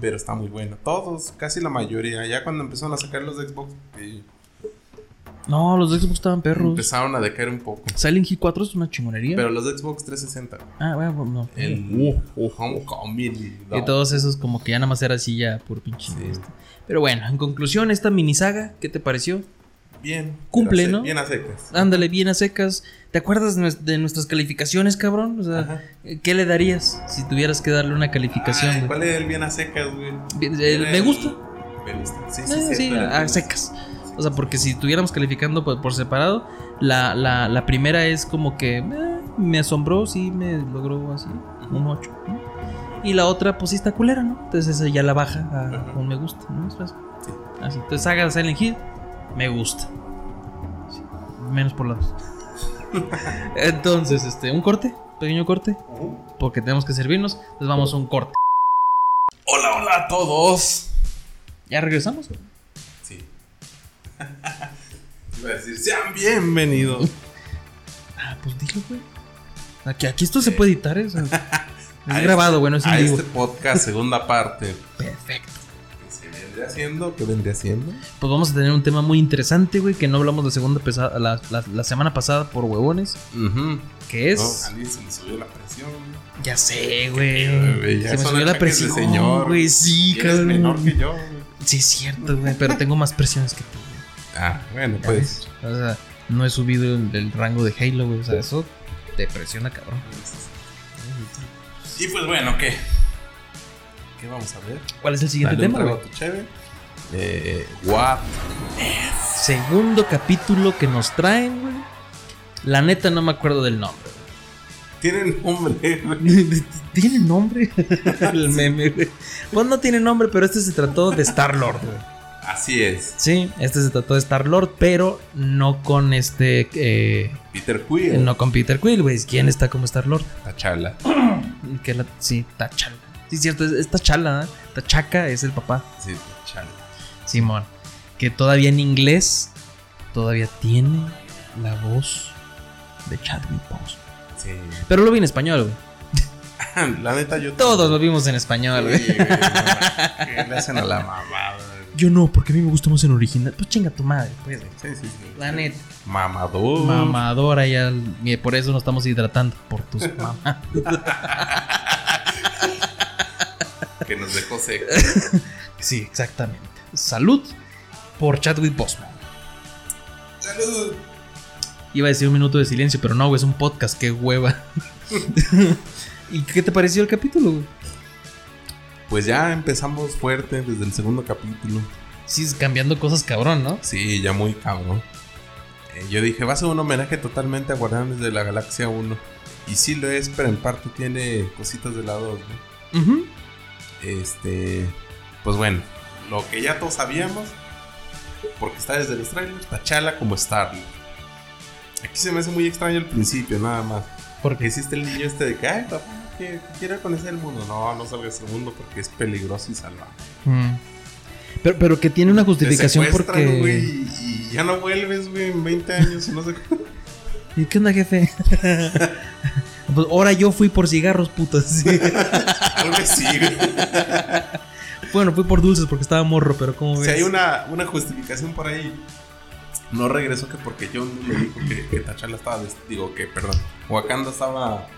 Pero está muy bueno. Todos, casi la mayoría. Ya cuando empezaron a sacar los de Xbox, eh, No, los de Xbox estaban perros. empezaron a decaer un poco. Silent Hill 4 es una chingonería. Pero los de Xbox 360, Ah, bueno, no. el Homecoming y, Y todos esos como que ya nada más era así ya por pinche. Sí. este. Pero bueno, en conclusión, esta mini saga, ¿qué te pareció? Bien. Cumple, ¿no? Bien a secas. Ándale, bien a secas. ¿Te acuerdas de nues- de nuestras calificaciones, cabrón? O sea, Ajá. ¿qué le darías si tuvieras que darle una calificación? Ay? ¿Cuál es el bien a secas, güey? Bien, el- Era me gusta. Me gusta. Sí, sí, Eh, sí. a secas. O sea, porque si estuviéramos calificando por, por separado, la, la- la primera es como que eh, me asombró, sí, me logró así, un 8. Y la otra, pues sí está culera, ¿no? Entonces esa ya la baja a Ajá. un me gusta, ¿no? Es fácil. Sí. Así. Entonces saga de Silent Hill, me gusta. Sí, Menos por la dos. Entonces, este, un corte, pequeño corte, porque tenemos que servirnos. Entonces vamos a un corte. Hola, hola a todos. ¿Ya regresamos? Sí. Iba a decir, sean bienvenidos. Ah, pues dilo, güey. Aquí, aquí esto se puede editar, ¿eh? O sea, es A grabado, este- bueno, es A este podcast, segunda parte. Perfecto. ¿Qué se vendría haciendo? ¿Qué vendría haciendo? Pues vamos a tener un tema muy interesante, güey, que no hablamos la segunda pesa- la, la- la semana pasada por huevones, Ujú. que es... No, a se le subió la presión. Ya sé, güey, ya Se me subió la presión, señor. güey, sí, cabrón. menor que yo. güey. Sí, es cierto, güey, pero tengo más presiones que tú. Ah, bueno, ¿Ya pues. ves? O sea, no he subido el, el rango de Halo, güey, o sea, eso te presiona, cabrón. Y pues bueno, ¿qué? ¿Qué vamos a ver? ¿Cuál es el siguiente Dale tema, güey? Eh, what? Segundo capítulo que nos traen, güey. La neta no me acuerdo del nombre. Tienen nombre, güey. ¿Tiene nombre? El meme, güey. Pues no tiene nombre, pero este se trató de Star Lord, güey. Así es. Sí, este se trató de Star Lord, pero no con este. eh, Peter Quill. no con Peter Quill, güey. ¿Quién está como Star Lord? Tachala. Que la, sí, Tachala. Sí, cierto, es, es Tachala, ¿eh? Tachaca es el papá. Sí, Tachala. Simón. Que todavía en inglés, todavía tiene la voz de Chadwick Boseman. Sí. Pero lo vi en español, güey. La neta, yo. Todos lo vimos en español, güey. Sí, güey, no, ¿Qué le hacen a la mamada? güey? Yo no, porque a mí me gusta más en original. Pues chinga tu madre, pues. Sí, sí, sí. La neta. Mamador. Mamadora ya. Por eso nos estamos hidratando. Por tus mamás. Que nos dejó seco. Sí, exactamente. Salud por Chadwick Boseman. ¡Salud! Iba a decir un minuto de silencio, pero no, güey, es un podcast, qué hueva. ¿Y qué te pareció el capítulo, güey? Pues ya empezamos fuerte desde el segundo capítulo. Sí, cambiando cosas cabrón, ¿no? Sí, ya muy cabrón. eh, yo dije, va a ser un homenaje totalmente a Guardianes de la Galaxia 1. Y sí lo es, pero en parte tiene cositas de la 2, ¿no? Ujú. Este, pues bueno, lo que ya todos sabíamos, porque está desde los trailers, Tachala como Star Aquí se me hace muy extraño el principio, nada más. Porque existe el niño este de que, ay, papá, que, quiero conocer el mundo. No, no salgas del mundo porque es peligroso y salvaje. Mm. Pero, pero que tiene una Te justificación secuestran, porque. y, ya no vuelves, güey, en 20 años, no sé. ¿Y ¿Qué onda, jefe? pues ahora yo fui por cigarros, putos. Sí. Algo así, güey. bueno, fui por dulces porque estaba morro, pero ¿cómo ves? Si hay una, una justificación por ahí, no regresó que porque John le dijo que, que T'Challa estaba, digo que, perdón, Wakanda estaba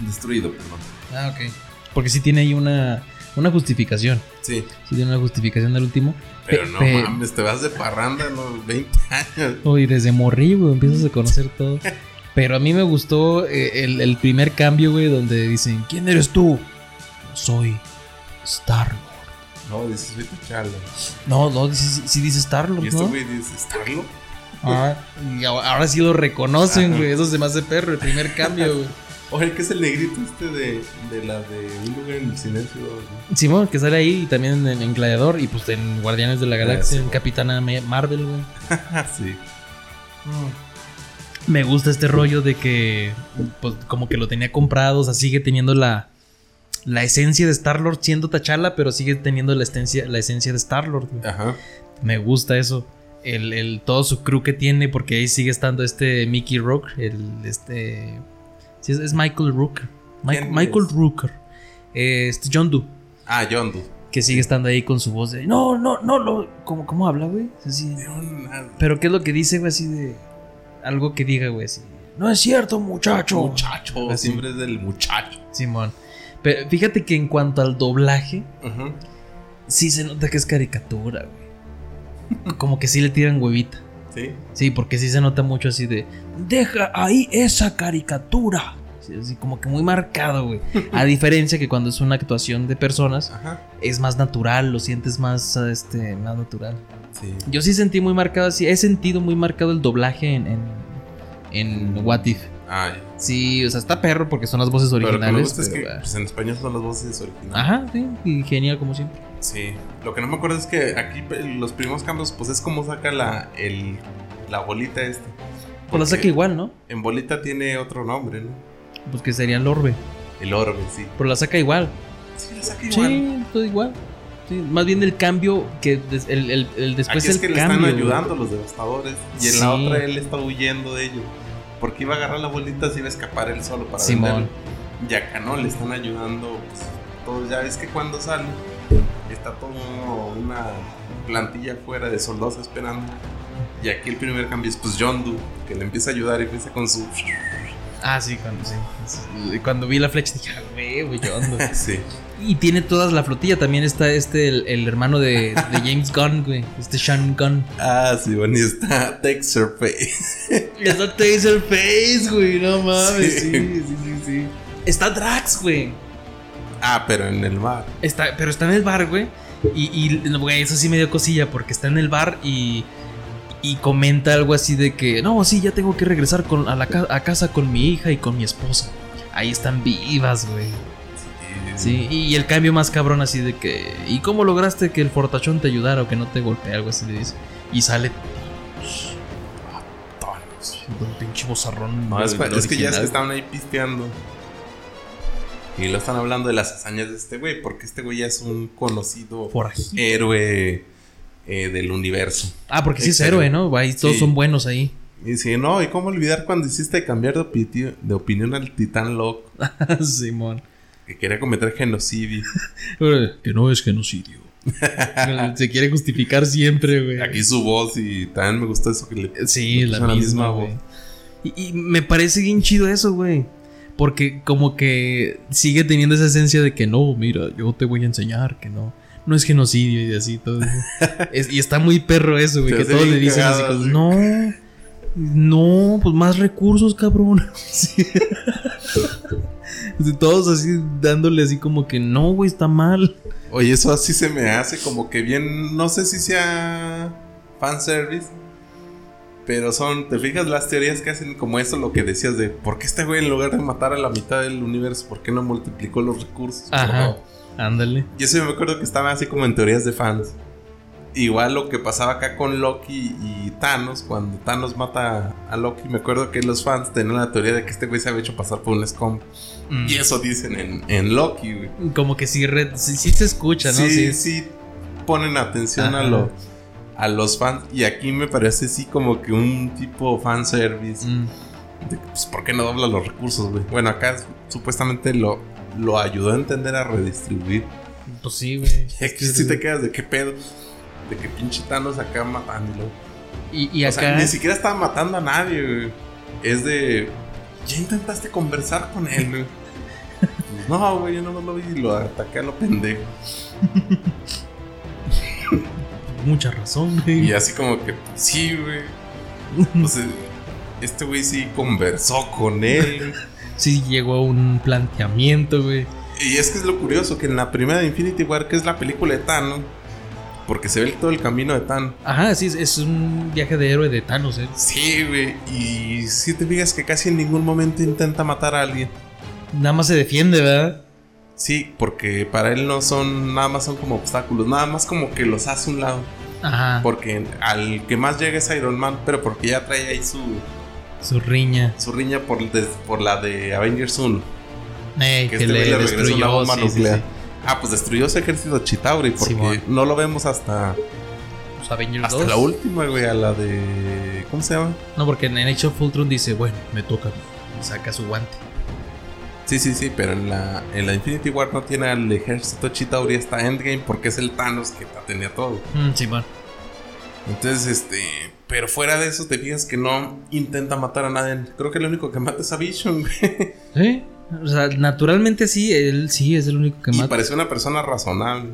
destruido, perdón. Ah, ok. Porque sí tiene ahí una, una justificación. Sí, Sí tiene una justificación del último. pero Pe- no pe- mames, te vas de parranda, ¿no? 20 años. Uy, desde morrillo, güey, empiezas a conocer todo. Pero a mí me gustó eh, el, el primer cambio, güey, donde dicen, ¿quién eres tú? Soy Star No, dices, soy T'Challa. No, no, sí, sí dice Star Y este ¿no? güey dice, ¿Starlo? Ah, y ahora sí lo reconocen, güey. Eso se me hace perro, el primer cambio, güey. Oye, ¿qué es el negrito este de, de la de Un lugar en el silencio? ¿no? Simón, que sale ahí y también en, en Gladiador y pues en Guardianes de la Galaxia, en Capitana Ma- Marvel, güey. sí. Me gusta este rollo de que, pues, como que lo tenía comprado, o sea, sigue teniendo la, la esencia de Star-Lord siendo T'Challa, pero sigue teniendo la esencia, la esencia de Star-Lord. Ajá. Me gusta eso. El, el- todo su crew que tiene, porque ahí sigue estando este Mickey Rook, el, este... Sí, es, Michael Rooker. Mi- ¿Quién Michael? Rooker. Eh, este John Doe. Ah, Yondu. Que sigue estando ahí con su voz de... No, no, no, lo... ¿Cómo, cómo habla, güey? Así, pero ¿qué es lo que dice, güey? Así de... Algo que diga, güey, así... No es cierto, muchacho. Muchacho, Así. siempre es del muchacho. Simón. Pero fíjate que en cuanto al doblaje, Ajá. sí se nota que es caricatura, güey. Como que sí le tiran huevita. Sí. Sí, porque sí se nota mucho así de... Deja ahí esa caricatura. Sí, así como que muy marcado, güey. A diferencia que cuando es una actuación de personas, Ajá. es más natural, lo sientes más, este, más natural. Sí. Yo sí sentí muy marcado así, he sentido muy marcado el doblaje en, en, en What If. Ah, ya. Sí, o sea, está perro porque son las voces Pero lo que me originales. gusta es que pues, en español son las voces originales. Ajá, sí, y genial como siempre. Sí. Lo que no me acuerdo es que aquí los primeros cambios, pues es como saca la, el, la bolita esta. Pues la saca igual, ¿no? En bolita tiene otro nombre, ¿no? Pues que sería el orbe. El orbe, sí. Pero la saca igual. Sí, la saca igual. Sí, todo igual. Sí, más bien el cambio que des- el, el- el después Aquí es el que le cambio. están güey. ayudando los devastadores. Y en Sí. la otra él está huyendo de ellos. Porque iba a agarrar la bolita, se iba a escapar él solo para Simón. venderlo. Y acá no, le están ayudando. Pues, todos ya ves que cuando sale, está todo una plantilla fuera de soldados esperando. Y aquí el primer cambio es pues John Doe, que le empieza a ayudar y empieza con su... Ah, sí, cuando, sí. Sí, Cuando vi la flecha dije, güey, güey, yo ando. sí. Y tiene toda la flotilla. También está este, el, el hermano de, de James Gunn, güey. Este Sean Gunn. Ah, sí, bueno, y está Texerface. Está Taserface, güey. No mames. Sí. Sí, sí, sí, sí. Está Drax, güey. Ah, pero en el mar. Está, pero está en el bar, güey. Y, y, güey, eso sí me dio cosilla porque está en el bar y, y comenta algo así de que, no, sí, ya tengo que regresar con, a, la ca- a casa con mi hija y con mi esposa. Ahí están vivas, güey. Sí, y el cambio más cabrón así de que, ¿y cómo lograste que el fortachón te ayudara o que no te golpee? Algo así le dice. Y sale Tonos. un pinche bozarrón. No, es, es que ya original. estaban ahí pisteando. Y lo están hablando de las hazañas de este güey, porque este güey ya es un conocido Forajido. héroe eh, del universo. Ah, porque sí es héroe, ¿no? Ahí todos Sí. son buenos ahí. Y dice, no, ¿y cómo olvidar cuando hiciste cambiar de, opiti- de opinión al titán loco? Simón. Que quería cometer genocidio. Que no es genocidio. Se quiere justificar siempre, güey. Aquí su voz y también me gustó eso que le... Sí, la misma, güey. Y, y me parece bien chido eso, güey. Porque como que sigue teniendo esa esencia de que no, mira, yo te voy a enseñar que no. No es genocidio y así todo. Es- y está muy perro eso, güey. Que todos le dicen así como, sí. no, no, pues más recursos, cabrón. Sí. Todos así dándole así como que no, güey, está mal. Oye, eso así se me hace como que bien... No sé si sea fanservice. Pero son, ¿te fijas las teorías que hacen como eso, lo que decías de por qué este güey en lugar de matar a la mitad del universo, por qué no multiplicó los recursos? Ajá. Ándale. Y eso yo me acuerdo que estaba así como en teorías de fans. Igual lo que pasaba acá con Loki y Thanos, cuando Thanos mata a Loki, me acuerdo que los fans tenían la teoría de que este güey se había hecho pasar por un scum. Mm. Y eso dicen en, en Loki, güey. Como que sí, re- sí, sí se escucha, ¿no? Sí, sí, ponen atención a, lo- a los fans. Y aquí me parece sí como que un tipo fanservice. Mm. De, pues, ¿por qué no dobla los recursos, güey? Bueno, acá supuestamente lo, lo ayudó a entender a redistribuir. Pues sí, güey. Y aquí sí te quedas de qué pedo. De que pinche Thanos acá matándolo. Y, y O acá. sea, ni siquiera estaba matando a nadie, güey. Es de. Ya intentaste conversar con él, güey. Pues, no, güey, yo no lo vi y lo ataqué a lo pendejo. Mucha razón, güey. Y así como que, sí, güey. Eh, este güey sí conversó con él. Sí llegó a un planteamiento, güey. Y es que es lo curioso que en la primera de Infinity War, que es la película de Thanos, porque se ve todo el camino de Thanos. Ajá, sí, es, un viaje de héroe de Thanos, ¿eh? Sí, güey. Y si te fijas que casi en ningún momento intenta matar a alguien. Nada más se defiende, ¿verdad? Sí, porque para él no son, nada más son como obstáculos, nada más como que los hace a un lado. Ajá. Porque al que más llega es Iron Man, pero porque ya trae ahí su, Su riña. su riña por, des- por la de Avengers 1. Ey, Que que, este le le regresó una destruyó. bomba sí, sí, nuclear. sí. Ah, pues destruyó ese ejército Chitauri porque no lo vemos hasta, Pues Avengers hasta 2. la última, güey, a la de... ¿Cómo se llama? No, porque en Age of Ultron dice, bueno, me toca. Y saca su guante. Sí, sí, sí, pero en la, en la Infinity War no tiene al ejército Chitauri hasta Endgame porque es el Thanos que tenía todo. Mm, Simón. Entonces, este. Pero fuera de eso, te fijas que no intenta matar a nadie. Creo que lo único que mata es a Vision, güey. ¿Sí? O sea, naturalmente sí, él sí es el único que Y mata. parece una persona razonable.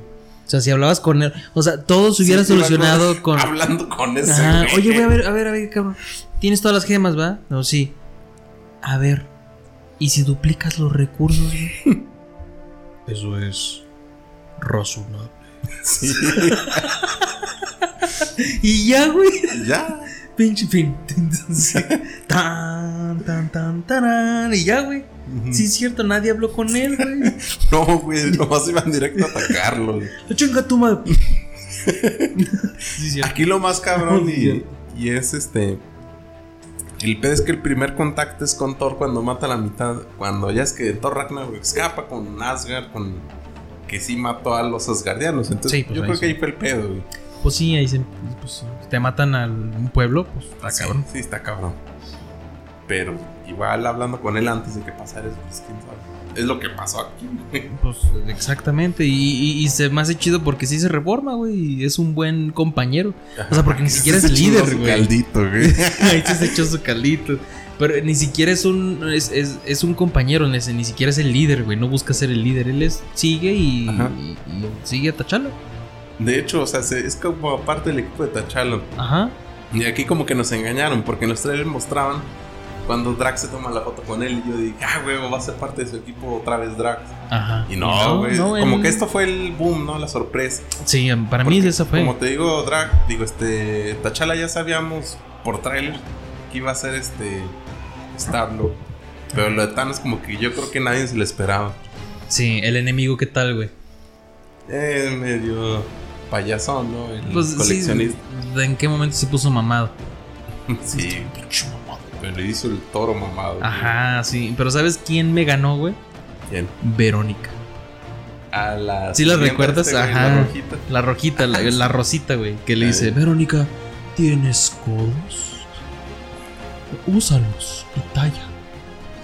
O sea, si hablabas con él. O sea, todo se hubiera Sí, solucionado con. Hablando con ese. Ajá. Oye, güey, a ver, a ver, a ver, cabrón. Tienes todas las gemas, ¿va? No, sí. A ver. ¿Y si duplicas los recursos, güey? Eso es razonable. Sí, Y ya, güey. ya. Pinche fin. Tan, tan, tan, tarán. Y ya, güey. Sí, es cierto, nadie habló con él, güey. No, güey, nomás iban directo a atacarlo. Chinga tu madre. sí. Aquí lo más cabrón y, y es este. El pedo es que el primer contacto es con Thor cuando mata a la mitad. Cuando ya es que Thor Ragnarok escapa con Asgard, con. Que sí mató a los Asgardianos. Entonces, Sí, pues yo creo sí. que ahí fue el pedo, güey. Pues sí, ahí se. Pues, te matan a un pueblo, pues está Sí, cabrón. Sí, está cabrón. Pero igual hablando con él antes de que pasara eso, pues quién sabe. Es lo que pasó aquí. Pues exactamente. Y, y- y se me hace chido porque sí se reforma, güey. Y es un buen compañero. O sea, porque ni siquiera es líder, güey. caldito, güey. Ahí se echó su caldito. Pero ni siquiera es un. Es, es- es un compañero, ni, ni siquiera es el líder, güey. No busca ser el líder. Él es, sigue y, y- y sigue a Tachala. De hecho, o sea, se- es como parte del equipo de T'Challa. Ajá. Y aquí como que nos engañaron, porque en los trailers mostraban cuando Drax se toma la foto con él. Y yo dije, ah, güey, va a ser parte de su equipo otra vez Drax. Ajá. Y no, güey. no, como que esto fue el boom, ¿no? La sorpresa. Sí, para mí esa fue. Como te digo, Drax, digo, este. T'Challa ya sabíamos por trailer que iba a ser este. Starlo. Pero lo de Thanos, como que yo creo que nadie se lo esperaba. Sí, el enemigo, ¿qué tal, güey? Eh, medio payasón, ¿no? El Pues sí. coleccionista. ¿En qué momento se puso mamado? Sí, pinche mamado. Pero le hizo el toro mamado. güey. Ajá, sí. Pero ¿sabes quién me ganó, güey? ¿Quién? Verónica. A la. ¿Sí la recuerdas? este, Ajá. La rojita. La rojita, la, la rosita, güey. Que le dice, Verónica, ¿tienes codos? Úsalos y talla.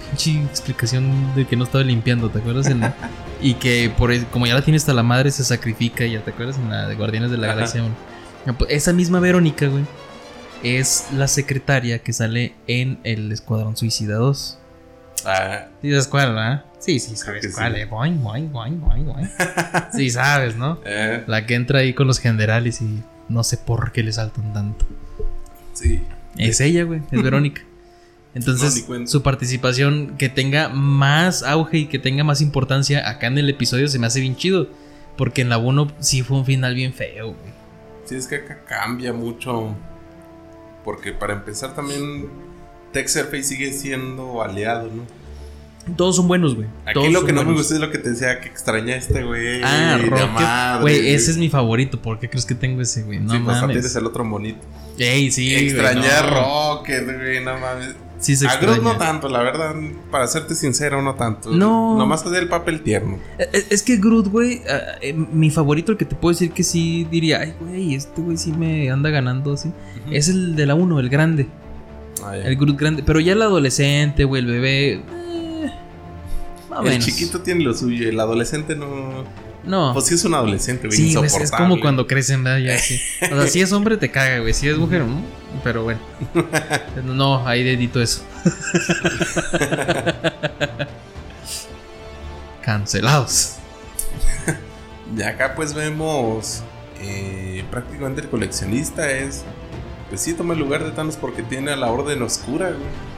Pinche explicación de que no estaba limpiando, ¿te acuerdas? En la- y que por e- como ya la tiene hasta la madre, se sacrifica, ya te acuerdas en la de Guardianes de la Ajá. Galaxia. pues, Esa misma Verónica, güey, es la secretaria que sale en el Escuadrón Suicida 2. Ah, ¿Sí sabes cuál, verdad? Sí, sí, sabes sí. cuál, eh. Boing, boing, boing, boing, boing. Sí, sabes, ¿no? eh, La que entra ahí con los generales y no sé por qué le saltan tanto. sí. Es ella, güey, es Verónica. Entonces, su participación que tenga más auge y que tenga más importancia acá en el episodio se me hace bien chido. Porque en la 1 sí fue un final bien feo, güey. Sí, es que acá cambia mucho. Porque para empezar también Texerface sigue siendo aliado, ¿no? Todos son buenos, güey. Aquí Todos lo que no me gusta es lo que te decía que extraña a este güey. Ah, Rocket. Güey, ese es mi favorito. ¿Por qué crees que tengo ese, güey? No sí, pues mames. tienes el otro monito. Ey, sí, a no. Rocket, güey, no mames. Sí se a Groot no tanto, la verdad, para serte sincero, no tanto. No. Nomás hacía el papel tierno. Eh, eh, Es que Groot, güey, ah, eh, mi favorito, el que te puedo decir que sí diría, ay, güey, este güey sí me anda ganando así. Es el de la 1, el grande. Ah. El Groot grande. Pero ya el adolescente, güey, el bebé. eh, más El menos. chiquito tiene lo suyo, el adolescente no. No. Pues sí es un adolescente, güey. sí, es- como cuando crecen, ¿verdad? Ya, sí. O sea, si es hombre te caga, güey. Si es mujer, mm, pero bueno. No, ahí dedito eso. Cancelados. Y acá pues vemos eh, prácticamente el coleccionista es... Pues sí, toma el lugar de Thanos porque tiene a la Orden Oscura, güey.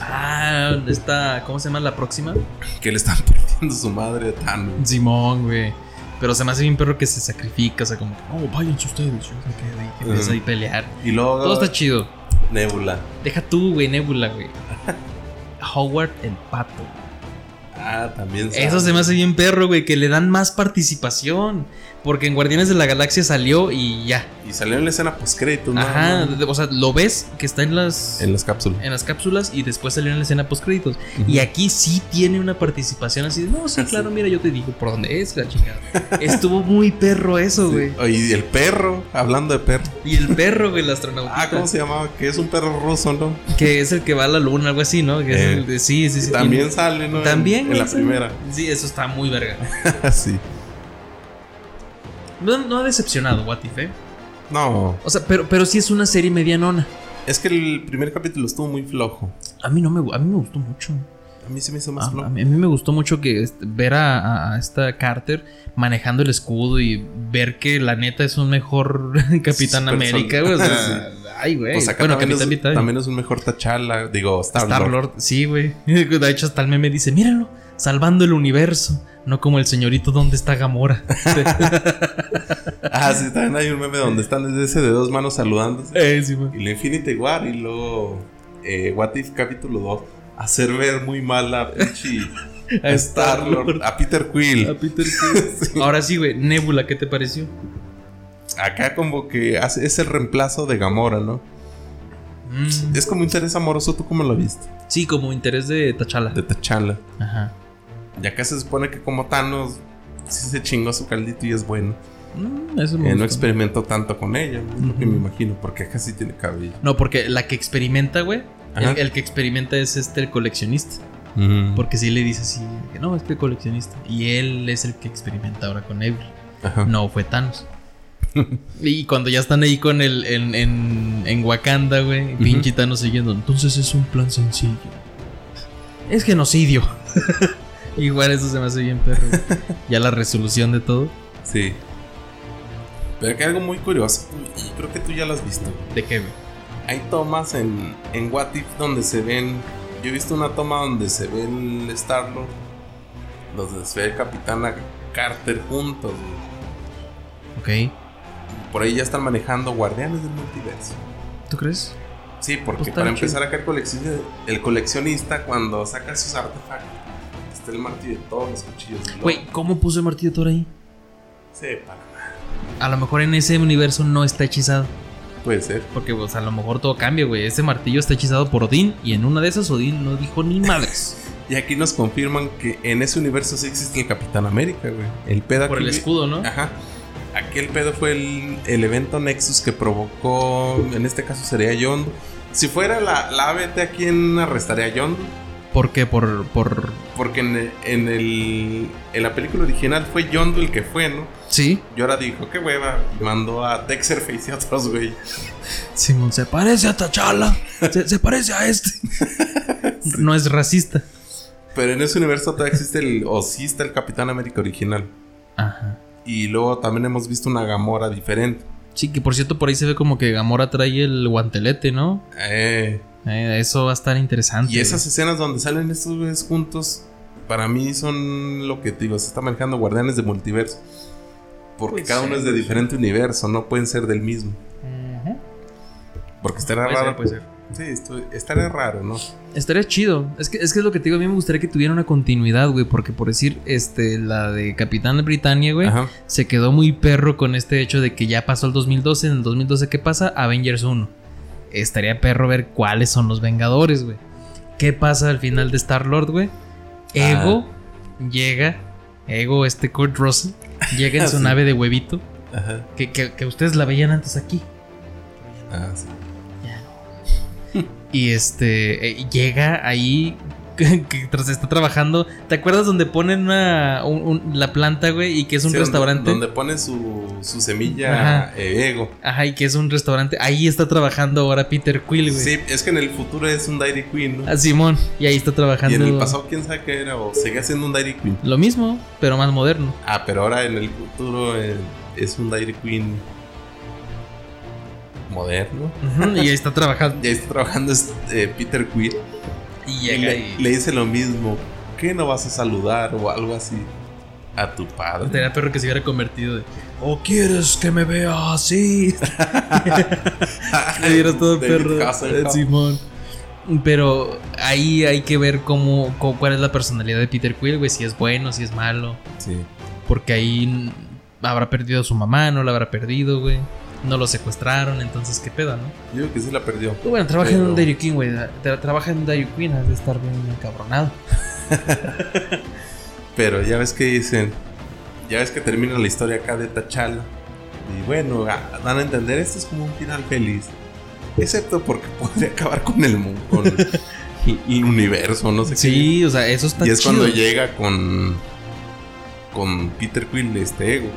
Ah, está. ¿Cómo se llama la próxima? Que le están partiendo su madre a Thanos. Simón, güey. Pero se me hace bien perro que se sacrifica, o sea, como no, váyanse ustedes, yo me quedo ahí, que empieza ahí a pelear. Y luego Todo está chido. Nebula. Deja tú, güey, Nebula, güey. Howard el pato. Ah, también. Eso se me hace bien perro, güey, que le dan más participación. Porque en Guardianes de la Galaxia salió y ya. Y salió en la escena post-créditos, ¿no? Ajá, No, de- o sea, lo ves que está en las En las cápsulas. en las cápsulas y después salió en la escena post créditos. Y aquí sí tiene una participación así de, no, sí, claro, mira, yo te digo por dónde es la chingada. Estuvo muy perro eso, güey. Y el perro, hablando de perro. Y el perro, güey, el astronauta. Ah, ¿cómo se llamaba? Que es un perro ruso, ¿no? Que es el que va a la luna, algo así, ¿no? Que es Eh, el de- sí, sí, sí. También Y- sale, ¿no? En- También, En, güey, la primera. Sí, eso está muy verga. sí. No, no ha decepcionado, What If, ¿eh? No, O sea, pero, pero sí es una serie medianona. es que el primer capítulo estuvo muy flojo. A mí no me, a mí me gustó mucho. A mí se me hizo más a flojo. mí, a mí me gustó mucho que este, ver a, esta Carter manejando el escudo y ver que la neta es un mejor Capitán América, sol- güey. o sea, Ay, güey. Pues bueno, también, Capitán es, Vital. también es un mejor T'Challa. Digo, Star-Lord. Star Lord, sí, güey. De hecho, hasta el meme dice: Míralo, salvando el universo. No como el señorito donde está Gamora. Ah, sí, también hay un meme donde están desde ese de dos manos saludándose. eh, sí. Y la Infinity War y luego eh, What If capítulo 2. Hacer ver muy mal a pinche A Star-Lord, a Peter Quill. A Peter Quill. Ahora sí, güey. Nebula, ¿qué te pareció? Acá como que hace, es el reemplazo de Gamora, ¿no? Mm, Es como interés amoroso, ¿tú cómo lo viste? sí, como interés de T'Challa. De T'Challa. Ajá. Y acá se supone que como Thanos sí se chingó su caldito y es bueno. Mm, eso me Eh, no experimentó tanto con ella, es lo que me imagino, porque acá sí tiene cabello. No, porque la que experimenta, güey. El, el que experimenta es este el coleccionista. Porque sí le dice así, que no, es que el coleccionista. Y él es el que experimenta ahora con Nebula. Ajá. No fue Thanos. y cuando ya están ahí con el en, en, en Wakanda, güey, pinche Thanos siguiendo. Entonces es un plan sencillo. Es genocidio. Igual eso se me hace bien perro. ya la resolución de todo. Sí. Pero acá hay algo muy curioso, y creo que tú ya lo has visto. ¿De qué? Hay tomas en, en What If donde se ven. Yo he visto una toma donde se ve el Star-Lord, donde se ve el Capitán Carter juntos. güey. Ok. Por ahí ya están manejando Guardianes del Multiverso. ¿Tú crees? Sí, porque Pues para empezar acá el coleccionista, el coleccionista cuando saca sus artefactos, está el martillo de todos los cuchillos. Güey, ¿cómo puso el martillo de Thor ahí? Para nada. A lo mejor en ese universo no está hechizado. Puede ser. Porque, pues, a lo mejor todo cambia, güey. Ese martillo está hechizado por Odín. Y en una de esas, Odín no dijo ni madres. Y aquí nos confirman que en ese universo sí existe el Capitán América, güey. El pedo por el escudo, ¿no? Ajá. Aquí el pedo fue el, el evento Nexus que provocó, en este caso sería Yondo. Si fuera la, la ABT, ¿a quién arrestaría a Yondo? ¿Por qué? Por. por... Porque en, en el, en la película original fue Yondo el que fue, ¿no? Sí. Y ahora dijo, qué hueva, y mandó a Texerface y a otros, güey. Simón se parece a T'Challa. Se, se parece a este. No es racista. Pero en ese universo todavía existe el, o sí está el Capitán América original. Ajá. Y luego también hemos visto una Gamora diferente. Sí, que por cierto, por ahí se ve como que Gamora trae el guantelete, ¿no? Eh, Eh, eso va a estar interesante. y esas güey. escenas donde salen estos güeyes juntos, para mí son lo que te digo, se está manejando guardianes de multiverso. Porque Pues cada sí, uno es de diferente universo, no pueden ser del mismo. Porque Porque estaría Puede ser, raro. puede ser. Sí, esto- estaría raro, ¿no? Estaría chido. Es que, es que es lo que te digo, a mí me gustaría que tuviera una continuidad, güey. Porque por decir, este, la de Capitán de Britannia, güey, Ajá. se quedó muy perro con este hecho de que ya pasó el 2012. En el 2012, ¿qué pasa? Avengers 1. Estaría perro ver cuáles son los Vengadores, güey. ¿Qué pasa al final de Star Lord, güey? Ego llega, Ego, este Kurt Russell, llega en su Sí. nave de huevito. Ajá. Que, que- que ustedes la veían antes aquí. Ah, sí. Y este eh, llega ahí que, que tras está trabajando. ¿Te acuerdas donde ponen una, un- un- la planta, güey? Y que es un Sí, donde- restaurante. Donde, pone su, su semilla Ajá. eh, ego. Ajá, y que es un restaurante. Ahí está trabajando ahora Peter Quill, güey. Sí, es que en el futuro es un Dairy Queen, ¿no? A Simón. Y ahí está trabajando. Y en el pasado, quién sabe qué era, o seguía siendo un Dairy Queen. Lo mismo, pero más moderno. Ah, pero ahora en el futuro eh, es un Dairy Queen moderno. Ujú, y ahí está trabajando. Ya está trabajando eh, Peter Quill. Y le, y. le dice lo mismo. ¿Qué no vas a saludar o algo así a tu padre? Estaría perro que se hubiera convertido de. ¿O quieres que me vea así? Le dieras todo David perro. Hasselhoff. Simón. Pero ahí hay que ver cómo, cómo- cuál es la personalidad de Peter Quill, güey. Si es bueno, si es malo. Sí. Porque ahí habrá perdido a su mamá, no la habrá perdido, güey. No lo secuestraron, entonces qué pedo, ¿no? Yo creo que sí la perdió. Pues bueno, trabaja en Pero- un Dairy Queen, güey. Tra- Trabaja en un Dairy Queen, has de estar bien encabronado. Pero ya ves que dicen, ya ves que termina la historia acá de T'Challa. Y bueno, dan a entender, esto es como un final feliz. Excepto porque podría acabar con el mundo, con el universo, no sé Sí, o sea, eso qué. está Y es chido. cuando llega con con Peter Quill este ego.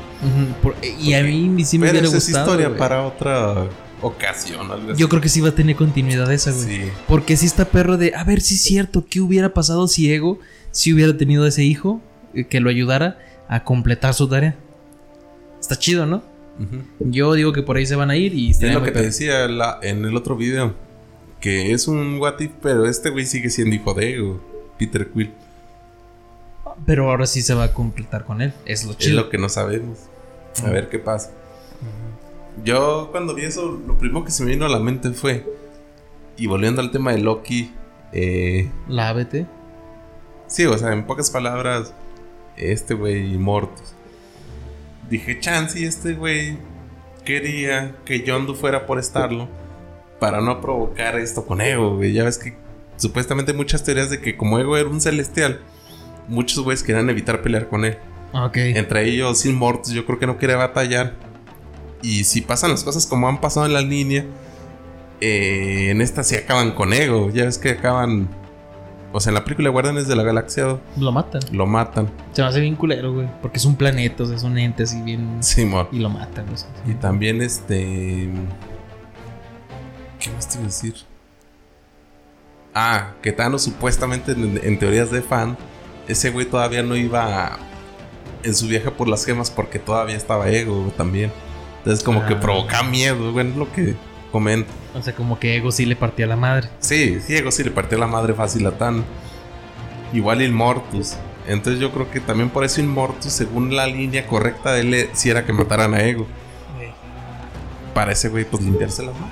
Por- y a mí sí me hubiera esa es gustado. historia güey. para otra ocasión. algo. Yo creo que sí va a tener continuidad esa, güey. Sí. Porque sí está perro de, a ver si es cierto, ¿qué hubiera pasado si Ego, si hubiera tenido ese hijo eh, que lo ayudara a completar su tarea? Está chido, ¿no? Yo digo que por ahí se van a ir y Es lo que te decía la- en el otro video. Que es un what if, pero este güey sigue siendo hijo de ego. Peter Quill. Pero ahora sí se va a completar con él. Es lo Es chido. lo que no sabemos. A ver qué pasa. Yo cuando vi eso, lo primero que se me vino a la mente fue. Y volviendo al tema de Loki. eh, La ABT. sí, o sea, en pocas palabras. Este güey Mortus. Dije, chance, y este güey quería que Yondu fuera por estarlo. Para no provocar esto con Ego, güey. Ya ves que supuestamente hay muchas teorías de que como Ego era un celestial. Muchos güeyes querían evitar pelear con él. Ok. Entre ellos, Sin Mortus, yo creo que no quiere batallar. Y si pasan las cosas como han pasado en la línea, eh, en esta sí acaban con Ego. Ya ves que acaban. O sea, en la película Guardianes de la Galaxia Lo matan. lo matan. Se me hace bien culero, güey. Porque es un planeta, o sea, es un ente así bien. Simón. Y lo matan, o sea. Y también este. ¿Qué más te iba a decir? Ah, que Thanos supuestamente en, en teorías de fan, ese güey todavía no iba en su viaje por las gemas porque todavía estaba ego también. Entonces como que Ah. provoca miedo, güey, es lo que comento. O sea, como que Ego sí le partía la madre. Sí, sí, ego sí le partió la madre fácil a Thanos. Igual Inmortus. Entonces yo creo que también por eso Inmortus, según la línea correcta de él, si era que mataran a Ego. Para ese güey, pues limpiarse las manos.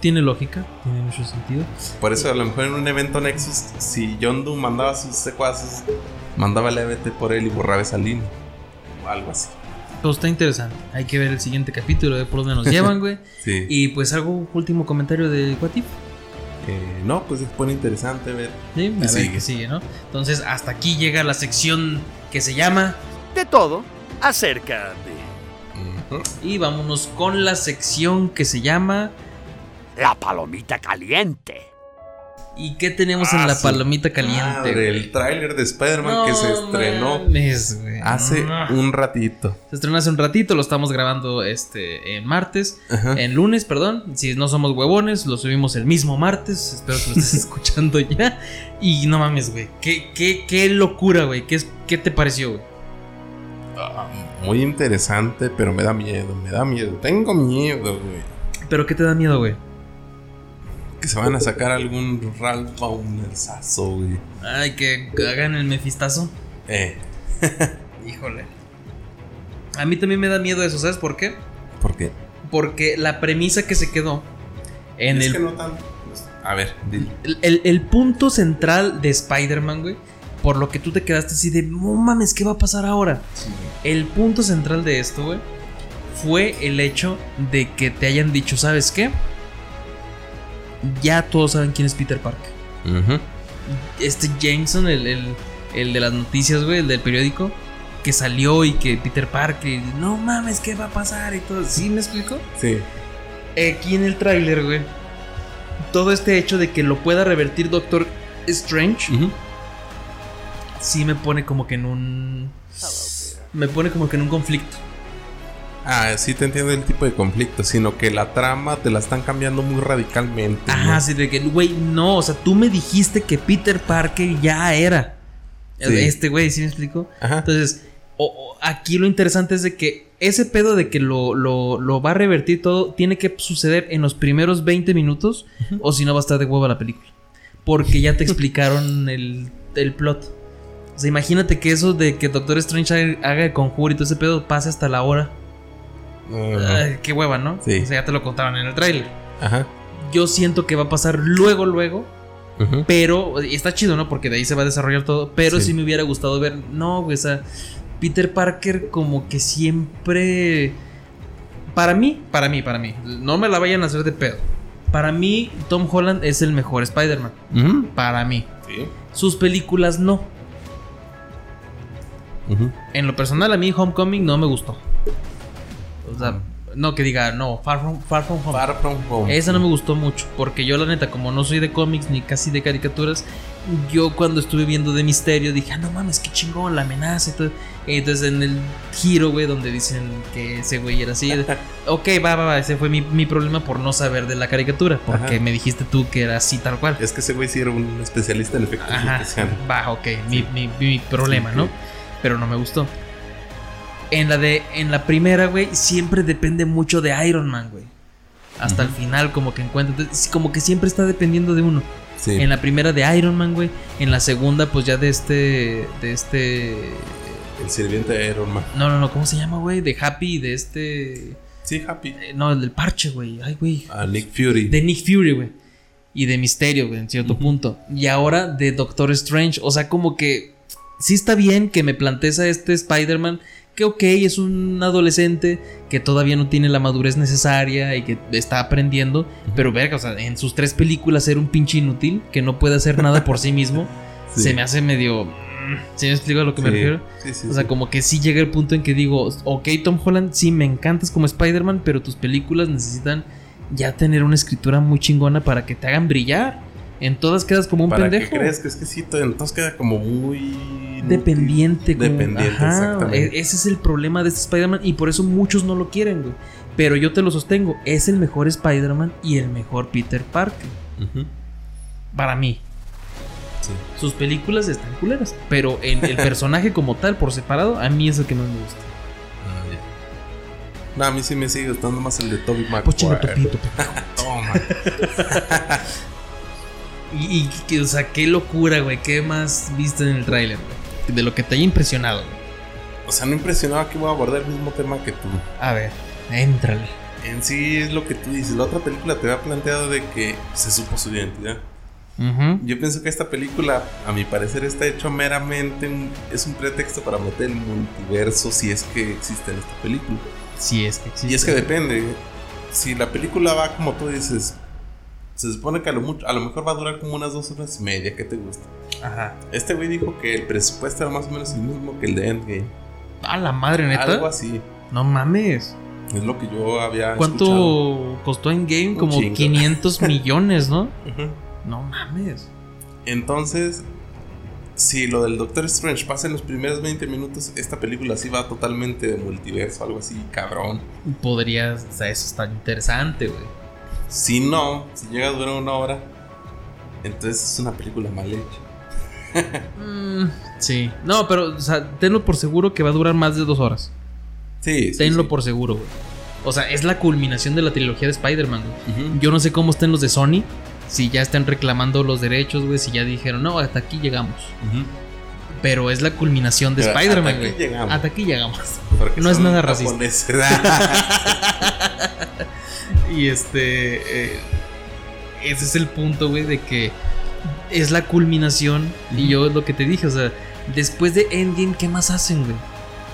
Tiene lógica, tiene mucho sentido. Por eso a lo mejor en un evento Nexus, si John Doe mandaba sus secuaces, mandaba el EBT por él y borraba esa línea. O algo así. Todo está interesante. Hay que ver el siguiente capítulo de por dónde nos llevan, güey. Sí. Y pues algo último comentario de What If. Eh, no, pues se pone interesante ver. Sí, a ver sigue. qué sigue, ¿no? Entonces, hasta aquí llega la sección que se llama. De todo acerca de. Y vámonos con la sección que se llama. La palomita caliente. ¿Y qué tenemos en Ah, la palomita caliente? Madre, el tráiler de Spider-Man que se estrenó mames, hace No. un ratito. Se estrenó hace un ratito, lo estamos grabando este en martes, Ajá. en lunes, perdón. Si no somos huevones, lo subimos el mismo martes. Espero que lo estés escuchando ya. Y no mames, güey. ¿Qué, qué, qué locura, güey. ¿Qué, ¿Qué te pareció, güey? Ah, muy interesante, pero me da miedo, me da miedo. Tengo miedo, güey. ¿Pero qué te da miedo, güey? Que se van a sacar algún Ralph Baunersazo, güey. Ay, que hagan el mefistazo. Eh, Híjole. A mí también me da miedo eso, ¿sabes por qué? ¿por qué? Porque la premisa que se quedó En es el, que no tan. A ver, dile. el, el- el punto central de Spider-Man, güey, por lo que tú te quedaste así de, no mames, ¿qué va a pasar ahora? El punto central de esto, güey, fue el hecho de que te hayan dicho, ¿sabes qué? Ya todos saben quién es Peter Parker. Este Jameson, el, el- el de las noticias, güey, el del periódico, que salió y que Peter Parker, no mames, ¿qué va a pasar? Y todo, ¿sí me explico? Sí. Aquí en el tráiler, güey, todo este hecho de que lo pueda revertir Doctor Strange, sí me pone como que en un... Me pone como que en un conflicto. Ah, sí te entiendo el tipo de conflicto, sino que la trama te la están cambiando muy radicalmente. Ajá, ¿no? así de que, güey, no, o sea, tú me dijiste que Peter Parker ya era. Sí. Este güey, ¿sí me explico? Ajá. Entonces, o- o- aquí lo interesante es de que ese pedo de que lo, lo- lo va a revertir todo tiene que suceder en los primeros 20 minutos o si no va a estar de huevo la película. Porque ya te explicaron el, el plot. O sea, imagínate que eso de que Doctor Strange haga el conjuro y todo ese pedo pase hasta la hora. Ay, qué hueva, ¿no? Sí. O sea, ya te lo contaron en el tráiler. Ajá. Yo siento que va a pasar luego, luego. Ujú. Pero y está chido, ¿no? Porque de ahí se va a desarrollar todo. Pero sí, Sí. me hubiera gustado ver. No, güey, o sea, Peter Parker como que siempre. Para mí, para mí, para mí. No me la vayan a hacer de pedo. Para mí, Tom Holland es el mejor Spider-Man. Para mí. Sí. Sus películas no. Ujú. En lo personal, a mí Homecoming no me gustó. O sea, no que diga, no, Far From, Far From Home. Far From Home. Esa no me gustó mucho, porque yo la neta, como no soy de cómics ni casi de caricaturas, yo cuando estuve viendo de Misterio dije, ah, no mames, qué chingón, la amenaza y todo. Entonces en el giro, güey, donde dicen que ese güey era así, ok, va, va, va, ese fue mi, mi problema por no saber de la caricatura, porque Ajá. me dijiste tú que era así tal cual. Es que ese güey sí era un especialista en efectos Ajá, va, ok, mi, mi- mi problema, Sí, ¿no? sí. Pero no me gustó. En la de, en la primera, güey, siempre depende mucho de Iron Man, güey. Hasta el final, como que encuentra. entonces, Como que siempre está dependiendo de uno. Sí. En la primera de Iron Man, güey. En la segunda, pues ya de este. De este. El sirviente de Iron Man. No, no, no, ¿cómo se llama, güey? De Happy, de este. Sí, Happy. eh, No, el del parche, güey. Ay, güey. A Nick Fury. De Nick Fury, güey. Y de Misterio, güey, en cierto punto. Y ahora de Doctor Strange. O sea, como que. Sí está bien que me plantees a este Spider-Man. Que ok, es un adolescente que todavía no tiene la madurez necesaria y que está aprendiendo. Pero verga, o sea, en sus tres películas ser un pinche inútil que no puede hacer nada por sí mismo. Sí. Se me hace medio. ¿Sí me explico a lo que me refiero? Sí, O sea, como que sí llega el punto en que digo, ok, Tom Holland, sí me encantas como Spider-Man, pero tus películas necesitan ya tener una escritura muy chingona para que te hagan brillar. En todas quedas como un Para pendejo. que crees que es que sí, todo- entonces queda como muy. Dependiente. como- Dependiente, Ajá, exactamente. e- ese es el problema de este Spider-Man y por eso muchos no lo quieren, güey. Pero yo te lo sostengo, es el mejor Spider-Man y el mejor Peter Parker. Para mí. Sí. Sus películas están culeras, pero en el personaje como tal, por separado, a mí es el que más me gusta. Ah. No, a mí sí me sigue gustando más el de Toby Maguire. Pues tu pito, Toma. Y, y que, o sea, qué locura, güey. ¿Qué más viste en el tráiler, güey? De lo que te haya impresionado, güey. O sea, no impresionaba que iba a abordar el mismo tema que tú. A ver, éntrale. En sí es lo que tú dices. La otra película te había planteado de que se supo su identidad. Ujú. Yo pienso que esta película, a mi parecer, está hecho meramente es un pretexto para meter el multiverso si es que existe en esta película. Sí, es que existe. Y es que depende. Si la película va como tú dices, se supone que a lo, mucho, a lo mejor va a durar como unas dos horas y media. ¿Qué te gusta? Ajá. Este güey dijo que el presupuesto era más o menos el mismo que el de Endgame. A la madre, neta. Algo así. No mames. Es lo que yo había ¿Cuánto escuchado. costó en game? Un Como chingo. 500 millones, ¿no? Ujú. No mames. Entonces, si lo del Doctor Strange pasa en los primeros 20 minutos, esta película sí va totalmente de multiverso, algo así, cabrón. Podrías. O sea, eso está interesante, güey. Si no, si llega a durar una hora, entonces es una película mal hecha. Mm, sí. No, pero, o sea, tenlo por seguro que va a durar más de dos horas. Sí. Tenlo sí. por seguro, güey. O sea, es la culminación de la trilogía de Spider-Man, güey. Yo no sé cómo estén los de Sony. Si ya están reclamando los derechos, güey. Si ya dijeron, no, hasta aquí llegamos. Pero es la culminación de Spider-Man, hasta aquí güey. llegamos. Hasta aquí llegamos. Porque No es nada racista. Y este. eh, ese es el punto, güey, de que es la culminación. Y yo lo que te dije, o sea, después de Endgame, ¿qué más hacen, güey?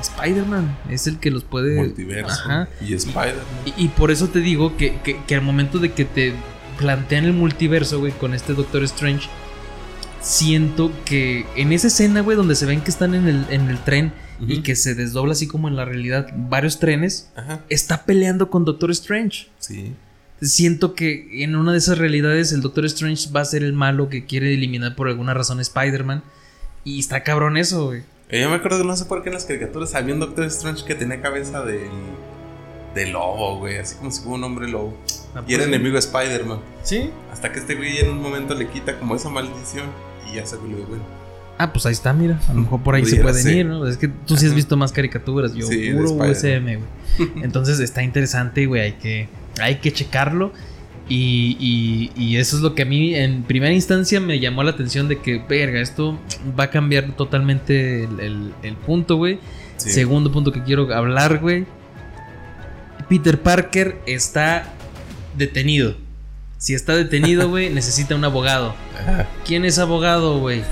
Spider-Man es el que los puede. Multiverso. Ajá. Y Spider-Man. Y, y por eso te digo que, que, que al momento de que te plantean el multiverso, güey, con este Doctor Strange, siento que en esa escena, güey, donde se ven que están en el, en el tren y que se desdobla así como en la realidad varios trenes, Ajá. está peleando con Doctor Strange. Sí. Siento que en una de esas realidades el Doctor Strange va a ser el malo que quiere eliminar por alguna razón a Spider-Man. Y está cabrón eso, güey. Eh, Yo me acuerdo que no sé por qué en las caricaturas había un Doctor Strange que tenía cabeza del. de lobo, güey. Así como si fuera un hombre lobo. Y era enemigo de Spider-Man. ¿Sí? Hasta que este güey en un momento le quita como esa maldición. Y ya se vuelve bueno. Ah, pues ahí está, mira. A lo mejor por ahí se pueden ser. ir, ¿no? Es que tú sí has visto más caricaturas. Yo, Sí, de puro USM, güey. Entonces está interesante, güey. Hay que, hay que checarlo. Y, y- y eso es lo que a mí en primera instancia me llamó la atención de que, verga, esto va a cambiar totalmente el, el- el punto, güey. Sí. Segundo punto que quiero hablar, güey. Peter Parker está detenido. Si está detenido, güey, necesita un abogado. ¿Quién es abogado, güey?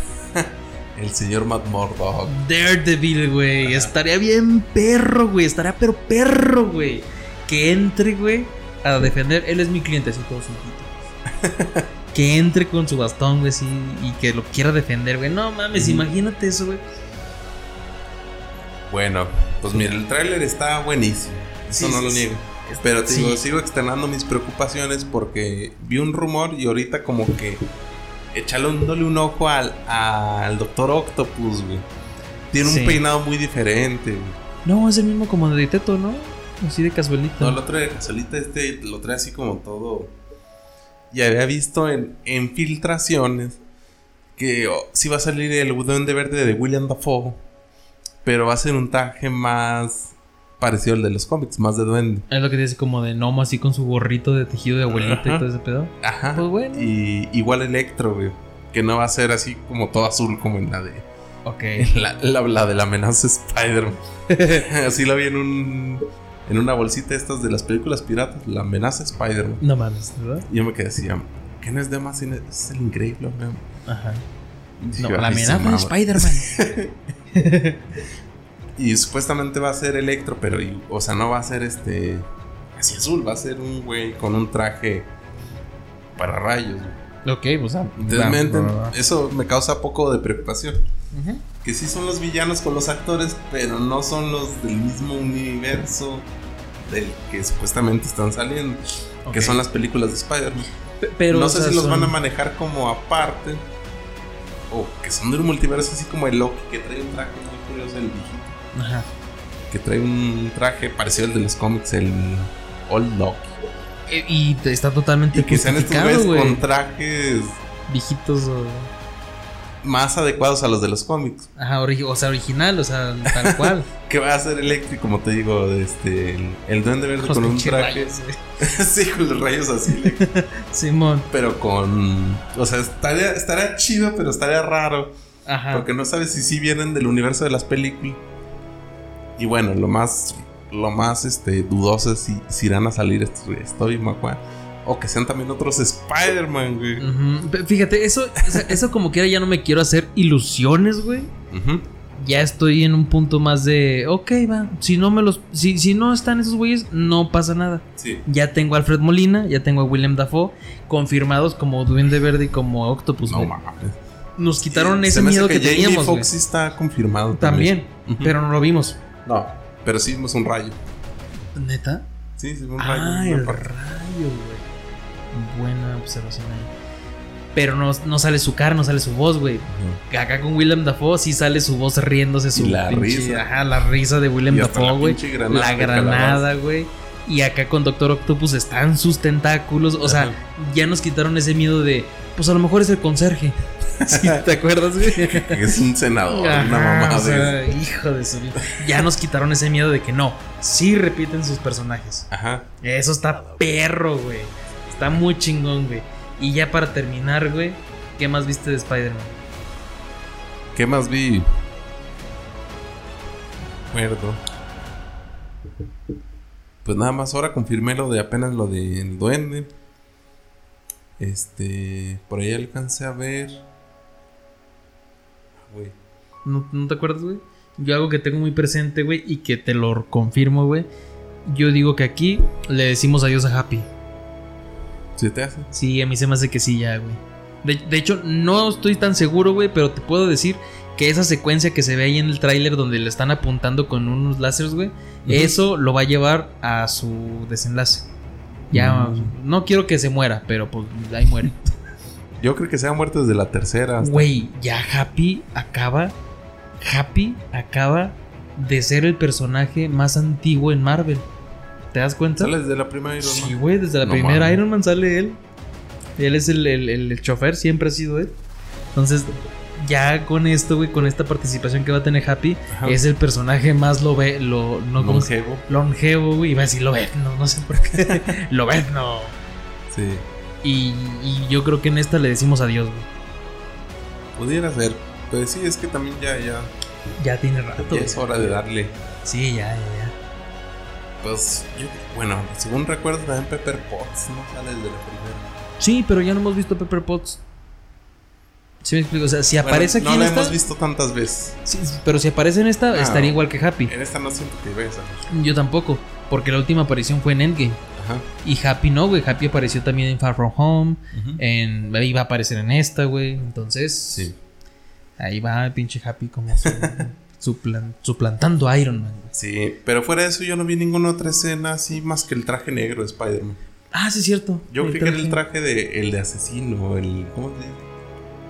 El señor Matt Murdock. Daredevil, güey. Estaría bien perro, güey. Estaría pero perro, güey. Que entre, güey, a defender. Él es mi cliente, así todo suntito. que entre con su bastón, güey, sí, y que lo quiera defender, güey. No mames, imagínate eso, güey. Bueno, pues mira, el tráiler está buenísimo. Eso Sí, no sí, lo sí. Pero te Sí. digo, sigo externando mis preocupaciones porque vi un rumor y ahorita como que echándole un ojo al, al Doctor Octopus, güey. Tiene Sí. un peinado muy diferente, güey. No, es el mismo como de Teto, ¿no? Así de casualito. No, el otro de solita este lo trae así como todo. Y había visto en, en filtraciones que oh, sí va a salir el Duende Verde de William Dafoe, pero va a ser un traje más parecido al de los cómics, más de duende. Es lo que dice como de Nomo, así con su gorrito de tejido de abuelita y todo ese pedo. Ajá. Pues bueno. Y igual Electro, güey. Que no va a ser así como todo azul como en la de. Ok. la, la- la de la amenaza Spider-Man. así la vi en un. En una bolsita estas de las películas piratas. La amenaza Spider-Man. no mames, ¿verdad? Y yo me quedé así, ¿qué no es de más? Es el increíble, güey. Ajá. Dije, No, "Ay, la amenaza de madre". Spider-Man. Y supuestamente va a ser Electro, pero, y- o sea, no va a ser este. Así azul, va a ser un güey con un traje para rayos. güey. ok, pues ah, va, va. eso me causa poco de preocupación. Que sí son los villanos con los actores, pero no son los del mismo universo del que supuestamente están saliendo. Que son las películas de Spider-Man. Pe- Pero, no sé sea, si los son- van a manejar como aparte. O que son del multiverso, así como el Loki, que trae un traje muy curioso, el viejito. Ajá. Que trae un traje parecido al de los cómics, el Old Loki. Eh, Y está totalmente Y que sean estos güeyes con trajes Viejitos o... más adecuados a los de los cómics. Ajá, o sea, original, o sea, tal cual. Que va a ser eléctrico, como te digo, este, el, el duende verde Los con un traje. rayos, sí, con los rayos así. Simón. pero con. O sea, estaría, estaría chido, pero estaría raro. Ajá. Porque no sabes si sí vienen del universo de las películas. Y bueno, lo más. Lo más este, dudoso es si, si irán a salir estos Tobey Maguire. O que sean también otros Spider-Man, güey. Ujú. Pe- Fíjate, eso, eso, como quiera ya no me quiero hacer ilusiones, güey. Ya estoy en un punto más de, ok, va. Si no me los, si, si no están esos güeyes, no pasa nada. Sí. Ya tengo a Alfred Molina, ya tengo a William Dafoe confirmados como Duende Verde y como Octopus. no mames. Nos quitaron Sí, ese se me hace miedo que, Jamie teníamos. Sí está confirmado También, Ujú. pero no lo vimos. No, pero sí vimos un rayo. ¿Neta? Sí, sí, un rayo. Ah, el parte. rayo, güey. Buena observación ahí. Pero no, no sale su cara, no sale su voz, güey. Acá con William Dafoe sí sale su voz riéndose, su Y la pinche- risa. Ajá, la risa de hasta Dafoe, güey. La granada, güey. Y acá con Doctor Octopus están sus tentáculos. O sea, ya nos quitaron ese miedo de, pues a lo mejor es el conserje. Sí, ¿Te acuerdas, güey? Es un senador, una Ajá, mamá o de. sea, hijo de su vida. Ya nos quitaron ese miedo de que no, sí repiten sus personajes. Ajá. Eso está perro, güey. Está muy chingón, güey. Y ya para terminar, güey, ¿qué más viste de Spider-Man? ¿Qué más vi? Acuerdo. Pues nada más ahora confirmé lo de apenas lo del duende. Este. Por ahí alcancé a ver. Güey. ¿No, no te acuerdas, güey? Yo algo que tengo muy presente, güey, y que te lo confirmo, güey. Yo digo que aquí le decimos adiós a Happy. ¿Sí te hace? Sí, a mí se me hace que sí ya, güey. De, de hecho, no estoy tan seguro, güey, pero te puedo decir que esa secuencia que se ve ahí en el tráiler donde le están apuntando con unos láseres, güey, eso lo va a llevar a su desenlace. Ya, Mm. no quiero que se muera, pero pues ahí muere. Yo creo que se ha muerto desde la tercera. hasta- Güey, ya Happy acaba. Happy acaba de ser el personaje más antiguo en Marvel. ¿Te das cuenta? Sale desde la primera Iron Sí, Man. güey, desde la No primera. Iron Man sale él. Él es el, el- el- chofer, siempre ha sido él. Entonces, ya con esto, güey, con esta participación que va a tener Happy, Ajá. es el personaje más lo ve, lo, no, ¿cómo se- Longevo. longevo, güey. Iba a decir Lobezno, no sé por qué. Lobezno. Sí. Y, y yo creo que en esta le decimos adiós, güey. Pudiera ser. Pues sí, es que también ya, ya. Ya tiene rato. ya es hora de darle. Sí, ya, ya, ya. Pues, yo, bueno, según recuerdo también Pepper Potts no sale desde la primera. Sí, pero ya no hemos visto Pepper Potts. Sí me explico, o sea, si Bueno, aparece aquí no en la esta, hemos visto tantas veces. sí, pero si aparece en esta, Ah. estaría igual que Happy. En esta no siento que salir. Yo tampoco, porque la última aparición fue en Endgame. Ajá. Y Happy no, güey. Happy apareció también en Far From Home. En, iba a aparecer en esta, güey. Entonces, Sí. ahí va el pinche Happy como su- suplan- suplantando a Iron Man. Sí, pero fuera de eso yo no vi ninguna otra escena así más que el traje negro de Spider-Man. Ah, sí, es cierto. Yo creí que era el traje de, el de asesino, el... ¿Cómo se dice?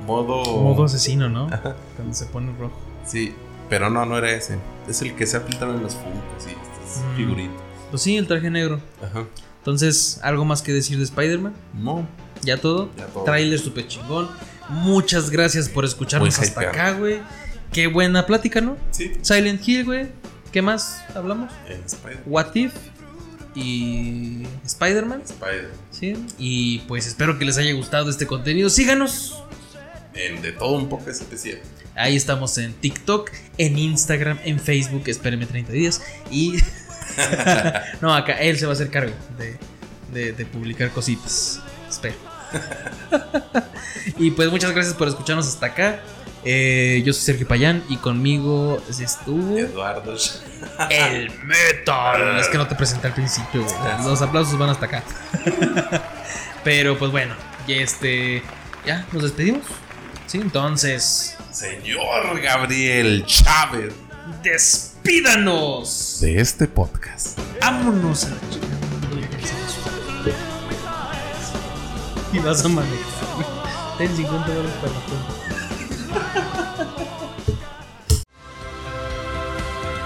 Modo... Modo asesino, ¿no? Ajá. Cuando se pone rojo. Sí, pero no, no era ese. Es el que se ha filtrado en los Funkos y estas Mm. figuritas. Pues sí, el traje negro. Ajá. Entonces, ¿algo más que decir de Spider-Man? No. ¿Ya todo? Ya todo. Trailer súper chingón. Muchas gracias por escucharnos Muy hasta acá, güey. Qué buena plática, ¿no? Sí. Silent Hill, güey. ¿Qué más hablamos? En Spider- What If y Spider-Man. Spider. Sí. Y pues espero que les haya gustado este contenido. Síganos. En de todo un poco especial. Ahí estamos en TikTok, en Instagram, en Facebook. Espérenme 30 días. Y. no, acá él se va a hacer cargo de, de- de publicar cositas. Espero. y pues muchas gracias por escucharnos hasta acá. Eh, yo soy Sergio Payán y conmigo estuvo Eduardo. el metal. Es que no te presenté al principio, güey. Los aplausos van hasta acá. Pero pues bueno, y este. Ya, nos despedimos. Sí, entonces. Señor Gabriel Chávez. ¡Despídanos! De este podcast. ¡Vámonos a la chingada! Y vas a manejar. Ten 50 dólares para la cuenta.